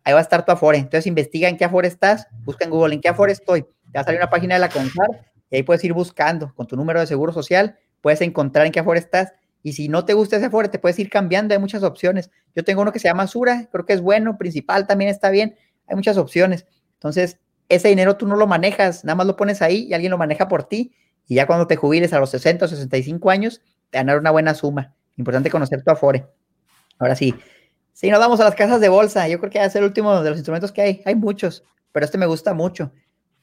ahí va a estar tu Afore. Entonces, investiga en qué Afore estás, busca en Google en qué Afore estoy. Te va a salir una página de la CONSAR y ahí puedes ir buscando con tu número de seguro social, puedes encontrar en qué Afore estás. Y si no te gusta ese Afore, te puedes ir cambiando, hay muchas opciones. Yo tengo uno que se llama Sura, creo que es bueno, principal también está bien hay muchas opciones. Entonces, ese dinero tú no lo manejas, nada más lo pones ahí y alguien lo maneja por ti. Y ya cuando te jubiles a los 60 o 65 años, te ganar una buena suma. Importante conocer tu Afore. Ahora sí, si nos vamos a las casas de bolsa. Yo creo que es el último de los instrumentos que hay. Hay muchos, pero este me gusta mucho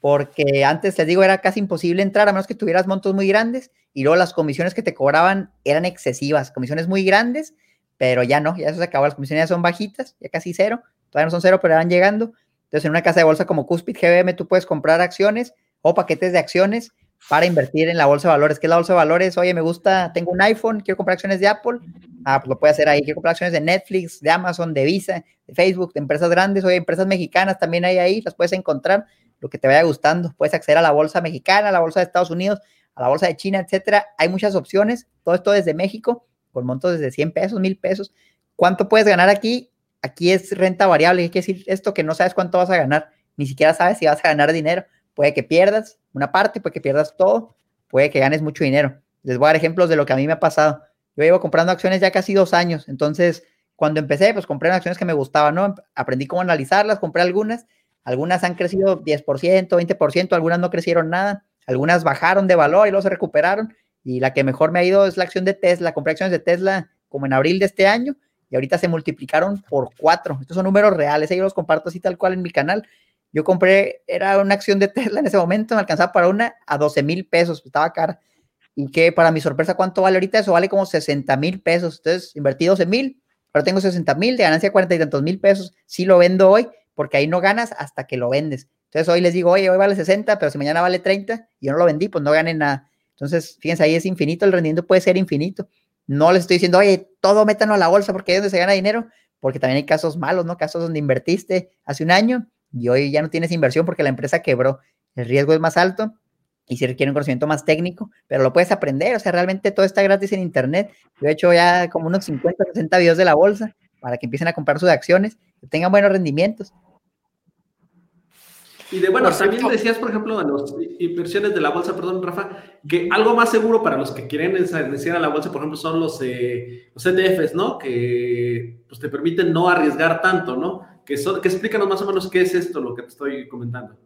porque antes, les digo, era casi imposible entrar a menos que tuvieras montos muy grandes y luego las comisiones que te cobraban eran excesivas, comisiones muy grandes, pero ya no, ya eso se acabó, las comisiones ya son bajitas, ya casi cero, todavía no son cero, pero van llegando. Entonces, en una casa de bolsa como Cuspid GBM, tú puedes comprar acciones o paquetes de acciones para invertir en la bolsa de valores. ¿Qué es la bolsa de valores? Oye, me gusta, tengo un iPhone, quiero comprar acciones de Apple. Ah, pues lo puede hacer ahí. Quiero comprar acciones de Netflix, de Amazon, de Visa, de Facebook, de empresas grandes. Oye, empresas mexicanas también hay ahí, las puedes encontrar lo que te vaya gustando. Puedes acceder a la bolsa mexicana, a la bolsa de Estados Unidos, a la bolsa de China, etcétera. Hay muchas opciones. Todo esto desde México, con montos desde 100 pesos, 1000 pesos. ¿Cuánto puedes ganar aquí? Aquí es renta variable. ¿Qué quiere decir esto? Que no sabes cuánto vas a ganar. Ni siquiera sabes si vas a ganar dinero. Puede que pierdas una parte, puede que pierdas todo, puede que ganes mucho dinero. Les voy a dar ejemplos de lo que a mí me ha pasado. Yo llevo comprando acciones ya casi dos años. Entonces, cuando empecé, pues compré acciones que me gustaban, ¿no? Aprendí cómo analizarlas, compré algunas algunas han crecido 10%, 20%, algunas no crecieron nada, algunas bajaron de valor y luego se recuperaron. Y la que mejor me ha ido es la acción de Tesla. Compré acciones de Tesla como en abril de este año y ahorita se multiplicaron por cuatro. Estos son números reales, yo los comparto así tal cual en mi canal. Yo compré, era una acción de Tesla en ese momento, me alcanzaba para una a 12 mil pesos, estaba cara. Y que para mi sorpresa, ¿cuánto vale ahorita? Eso vale como 60 mil pesos. Entonces, invertí 12 mil, ahora tengo 60 mil, de ganancia 40 y tantos mil pesos. Si lo vendo hoy, porque ahí no ganas hasta que lo vendes. Entonces hoy les digo, oye, hoy vale 60, pero si mañana vale 30 y yo no lo vendí, pues no gané nada. Entonces, fíjense, ahí es infinito, el rendimiento puede ser infinito. No les estoy diciendo, oye, todo métanlo a la bolsa porque es donde se gana dinero, porque también hay casos malos, ¿no? Casos donde invertiste hace un año y hoy ya no tienes inversión porque la empresa quebró. El riesgo es más alto y si requiere un conocimiento más técnico, pero lo puedes aprender, o sea, realmente todo está gratis en internet. Yo he hecho ya como unos 50, 60 videos de la bolsa para que empiecen a comprar sus acciones, que tengan buenos rendimientos. Y de bueno, también decías, por ejemplo, de las inversiones de la bolsa, perdón, Rafa, que algo más seguro para los que quieren iniciar a la bolsa, por ejemplo, son los, eh, los ETFs, ¿no? Que pues, te permiten no arriesgar tanto, ¿no? Que, son, que explícanos más o menos qué es esto, lo que te estoy comentando.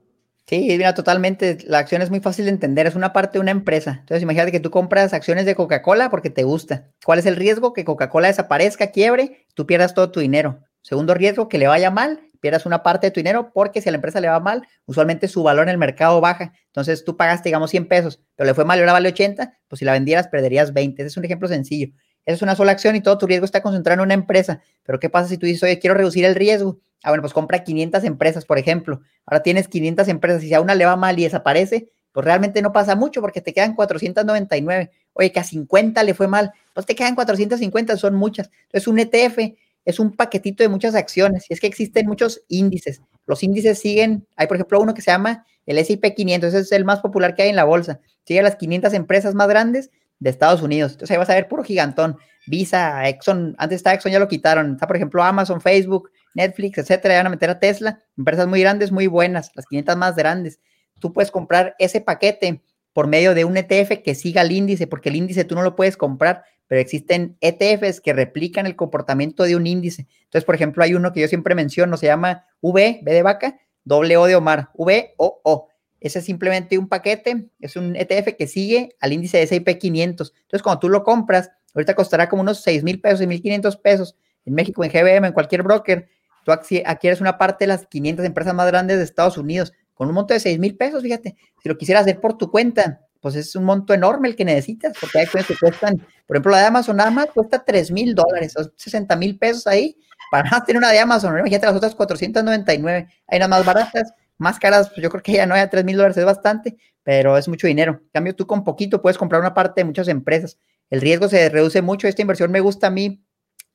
Sí, mira, totalmente. La acción es muy fácil de entender, es una parte de una empresa. Entonces, imagínate que tú compras acciones de Coca-Cola porque te gusta. ¿Cuál es el riesgo? Que Coca-Cola desaparezca, quiebre, tú pierdas todo tu dinero. Segundo riesgo, que le vaya mal pierdas una parte de tu dinero porque si a la empresa le va mal, usualmente su valor en el mercado baja. Entonces tú pagaste, digamos, 100 pesos, pero le fue mal y ahora vale 80, pues si la vendieras perderías 20. Ese es un ejemplo sencillo. Esa es una sola acción y todo tu riesgo está concentrado en una empresa. Pero ¿qué pasa si tú dices, oye, quiero reducir el riesgo? Ah, bueno, pues compra 500 empresas, por ejemplo. Ahora tienes 500 empresas y si a una le va mal y desaparece, pues realmente no pasa mucho porque te quedan 499. Oye, que a 50 le fue mal, pues te quedan 450, son muchas. Entonces un ETF es un paquetito de muchas acciones y es que existen muchos índices. Los índices siguen, hay por ejemplo uno que se llama el S&P 500, ese es el más popular que hay en la bolsa. Sigue a las 500 empresas más grandes de Estados Unidos. Entonces ahí vas a ver puro gigantón. Visa, Exxon, antes estaba Exxon, ya lo quitaron. Está por ejemplo Amazon, Facebook, Netflix, etcétera. Ya van a meter a Tesla. Empresas muy grandes, muy buenas, las 500 más grandes. Tú puedes comprar ese paquete por medio de un ETF que siga el índice, porque el índice tú no lo puedes comprar, pero existen ETFs que replican el comportamiento de un índice. Entonces, por ejemplo, hay uno que yo siempre menciono, se llama V, B de vaca, doble O de Omar, V O O. Ese es simplemente un paquete, es un ETF que sigue al índice de S&P 500. Entonces, cuando tú lo compras, ahorita costará como unos 6 mil pesos, 6 mil 500 pesos en México, en GBM, en cualquier broker. Tú adquieres una parte de las 500 empresas más grandes de Estados Unidos con un monto de 6 mil pesos, fíjate. Si lo quisieras hacer por tu cuenta, pues es un monto enorme el que necesitas, porque hay cosas que cuestan, por ejemplo, la de Amazon nada más cuesta 3 mil dólares, o 60 mil pesos ahí, para tener una de Amazon, ¿no? imagínate las otras 499, hay unas más baratas, más caras, pues yo creo que ya no hay a 3 mil dólares, es bastante, pero es mucho dinero. En cambio, tú con poquito puedes comprar una parte de muchas empresas. El riesgo se reduce mucho, esta inversión me gusta a mí,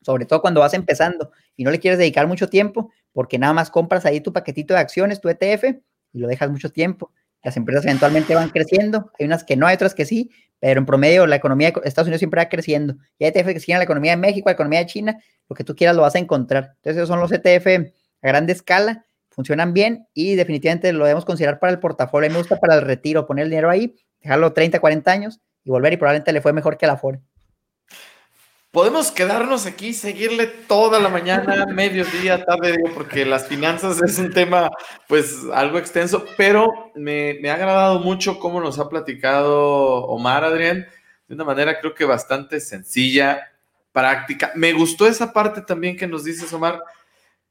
sobre todo cuando vas empezando y no le quieres dedicar mucho tiempo, porque nada más compras ahí tu paquetito de acciones, tu ETF, y lo dejas mucho tiempo. Las empresas eventualmente van creciendo, hay unas que no, hay otras que sí, pero en promedio la economía de Estados Unidos siempre va creciendo. Y hay ETF que siguen la economía de México, la economía de China, lo que tú quieras lo vas a encontrar. Entonces esos son los ETF a grande escala, funcionan bien y definitivamente lo debemos considerar para el portafolio. Me gusta para el retiro, poner el dinero ahí, dejarlo 30, 40 años y volver y probablemente le fue mejor que la Afore. Podemos quedarnos aquí, seguirle toda la mañana, mediodía, tarde, digo, porque las finanzas es un tema, pues, algo extenso, pero me, ha agradado mucho cómo nos ha platicado Omar, Adrián, de una manera creo que bastante sencilla, práctica. Me gustó esa parte también que nos dices, Omar,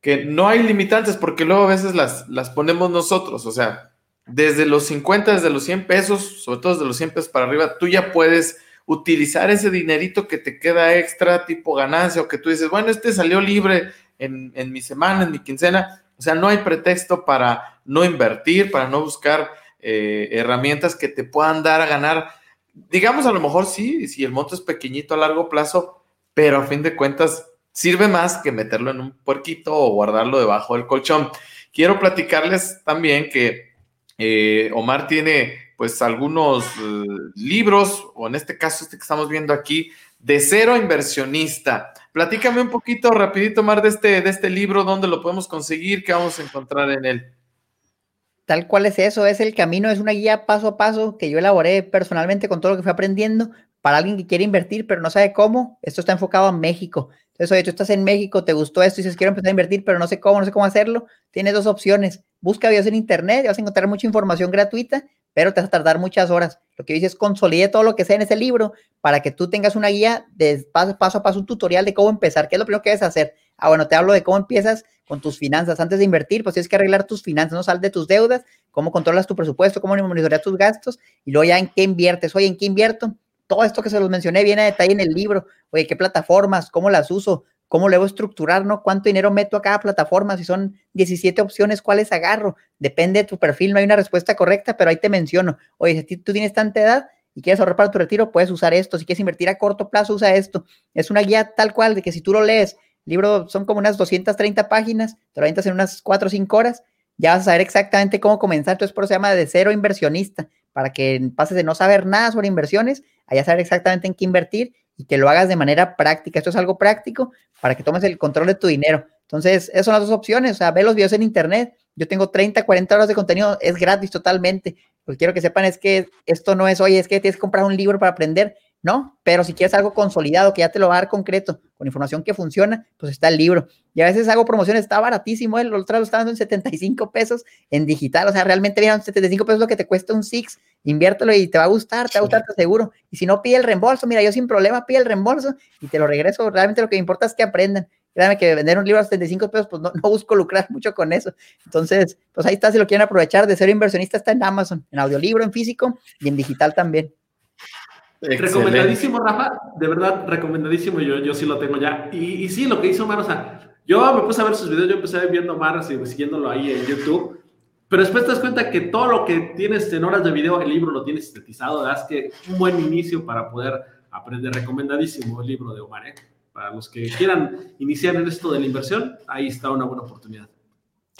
que no hay limitantes, porque luego a veces las, las ponemos nosotros, o sea, desde los 50, desde los 100 pesos, sobre todo desde los 100 pesos para arriba, tú ya puedes utilizar ese dinerito que te queda extra, tipo ganancia, o que tú dices, bueno, este salió libre en, mi semana, en mi quincena. O sea, no hay pretexto para no invertir, para no buscar eh, herramientas que te puedan dar a ganar. Digamos, a lo mejor sí, si el monto es pequeñito a largo plazo, pero a fin de cuentas sirve más que meterlo en un puerquito o guardarlo debajo del colchón. Quiero platicarles también que eh, Omar tiene pues algunos eh, libros, o en este caso este que estamos viendo aquí, de cero inversionista. Platícame un poquito rapidito, Mar, de este, de este libro, dónde lo podemos conseguir, qué vamos a encontrar en él. Tal cual es eso, es el camino, es una guía paso a paso que yo elaboré personalmente con todo lo que fui aprendiendo para alguien que quiere invertir pero no sabe cómo. Esto está enfocado a México. Entonces, oye, tú estás en México, te gustó esto y dices, quiero empezar a invertir, pero no sé cómo, no sé cómo hacerlo. Tienes dos opciones. Busca videos en internet, vas a encontrar mucha información gratuita pero te vas a tardar muchas horas. Lo que dice es consolide todo lo que sea en ese libro para que tú tengas una guía de paso, paso a paso, un tutorial de cómo empezar. ¿Qué es lo primero que debes hacer? Ah, bueno, te hablo de cómo empiezas con tus finanzas. Antes de invertir, pues tienes que arreglar tus finanzas, no sal de tus deudas, cómo controlas tu presupuesto, cómo monitoreas tus gastos y luego ya en qué inviertes. Oye, ¿en qué invierto? Todo esto que se los mencioné viene a detalle en el libro. Oye, ¿qué plataformas? ¿Cómo las uso? ¿Cómo le voy a estructurar, no? ¿Cuánto dinero meto a cada plataforma? Si son 17 opciones, ¿cuáles agarro? Depende de tu perfil, no hay una respuesta correcta, pero ahí te menciono. Oye, si tú tienes tanta edad y quieres ahorrar para tu retiro, puedes usar esto. Si quieres invertir a corto plazo, usa esto. Es una guía tal cual de que si tú lo lees, libro son como unas 230 páginas, te lo avientas en unas 4 o 5 horas, ya vas a saber exactamente cómo comenzar. Entonces, por eso se llama de cero inversionista, para que pases de no saber nada sobre inversiones a ya saber exactamente en qué invertir y que lo hagas de manera práctica. Esto es algo práctico para que tomes el control de tu dinero. Entonces, esas son las dos opciones. O sea, ve los videos en internet. Yo tengo 30, 40 horas de contenido, es gratis totalmente. Lo que quiero que sepan es que esto no es, oye, es que tienes que comprar un libro para aprender. No, pero si quieres algo consolidado, que ya te lo va a dar concreto, con información que funciona, pues está el libro. Y a veces hago promociones, está baratísimo, el otro lo está dando en 75 pesos en digital, o sea, realmente vieron 75 pesos lo que te cuesta un Six, inviértelo y te va a gustar, te va a gustar, te seguro. Y si no, pide el reembolso, mira, yo sin problema pide el reembolso y te lo regreso. Realmente lo que me importa es que aprendan. Créame que vender un libro a 75 pesos, pues no, no, busco lucrar mucho con eso. Entonces, pues ahí está, si lo quieren aprovechar de ser inversionista, está en Amazon, en audiolibro, en físico y en digital también. Recomendadísimo, Rafa, de verdad, recomendadísimo, yo, yo sí lo tengo ya. Y, sí, lo que hizo Omar, o sea, yo me puse a ver sus videos, yo empecé viendo a Omar, siguiéndolo ahí en YouTube, pero después te das cuenta que todo lo que tienes en horas de video, el libro lo tienes sintetizado, das que un buen inicio para poder aprender, recomendadísimo el libro de Omar, ¿eh? Para los que quieran iniciar en esto de la inversión, ahí está una buena oportunidad.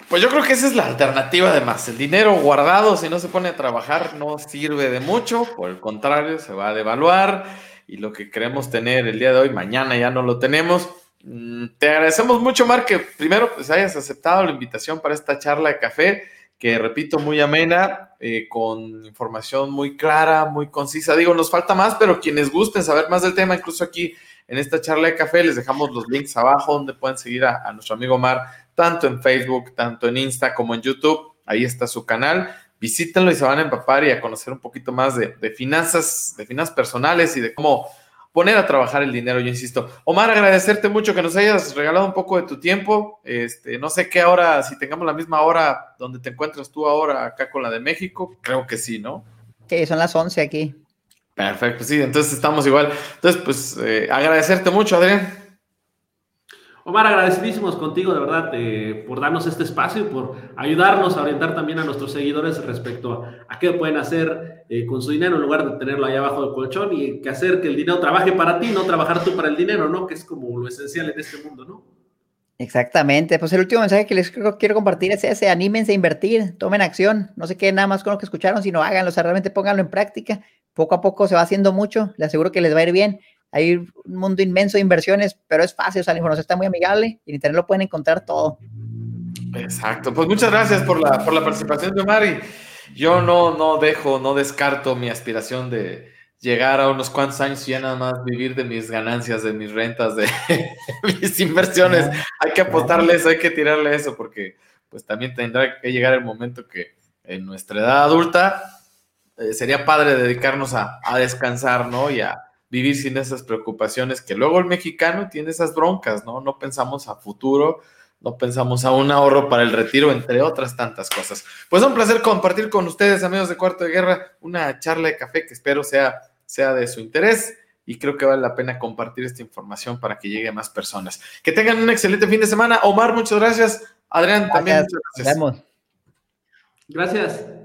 Pues yo creo que esa es la alternativa además. El dinero guardado, si no se pone a trabajar, no sirve de mucho, por el contrario, se va a devaluar y lo que queremos tener el día de hoy, mañana ya no lo tenemos. Mm, te agradecemos mucho, Mar, que primero pues hayas aceptado la invitación para esta charla de café, que repito, muy amena, eh, con información muy clara, muy concisa. Digo, nos falta más, pero quienes gusten saber más del tema, incluso aquí en esta charla de café, les dejamos los links abajo donde pueden seguir a, a nuestro amigo Mar tanto en Facebook, tanto en Insta como en YouTube. Ahí está su canal. Visítenlo y se van a empapar y a conocer un poquito más de, finanzas, de finanzas personales y de cómo poner a trabajar el dinero, yo insisto. Omar, agradecerte mucho que nos hayas regalado un poco de tu tiempo. Este, no sé qué hora, si tengamos la misma hora donde te encuentras tú ahora acá con la de México, creo que sí, ¿no? Sí, son las 11 aquí. Perfecto, sí, entonces estamos igual. Entonces, pues eh, agradecerte mucho, Adrián. Omar, agradecidísimos contigo, de verdad, eh, por darnos este espacio y por ayudarnos a orientar también a nuestros seguidores respecto a, qué pueden hacer eh, con su dinero en lugar de tenerlo ahí abajo del colchón y que hacer que el dinero trabaje para ti, no trabajar tú para el dinero, ¿no? Que es como lo esencial en este mundo, ¿no? Exactamente. Pues el último mensaje que les quiero compartir es ese, anímense a invertir, tomen acción, no se queden nada más con lo que escucharon, sino háganlo, o sea, realmente pónganlo en práctica. Poco a poco se va haciendo mucho, les aseguro que les va a ir bien hay un mundo inmenso de inversiones, pero es fácil, o sea, la información está muy amigable y en Internet lo pueden encontrar todo. Exacto, pues muchas gracias por la, por la participación de Omar y yo no, no dejo, no descarto mi aspiración de llegar a unos cuantos años y ya nada más vivir de mis ganancias, de mis rentas, de mis inversiones. Hay que apostarle eso, hay que tirarle eso, porque pues también tendrá que llegar el momento que en nuestra edad adulta eh, sería padre dedicarnos a, a, descansar, ¿no? Y a vivir sin esas preocupaciones que luego el mexicano tiene esas broncas, ¿no? No pensamos a futuro, no pensamos a un ahorro para el retiro, entre otras tantas cosas. Pues un placer compartir con ustedes, amigos de Cuarto de Guerra, una charla de café que espero sea, sea de su interés y creo que vale la pena compartir esta información para que llegue a más personas. Que tengan un excelente fin de semana. Omar, muchas gracias. Adrián, también muchas gracias. Gracias.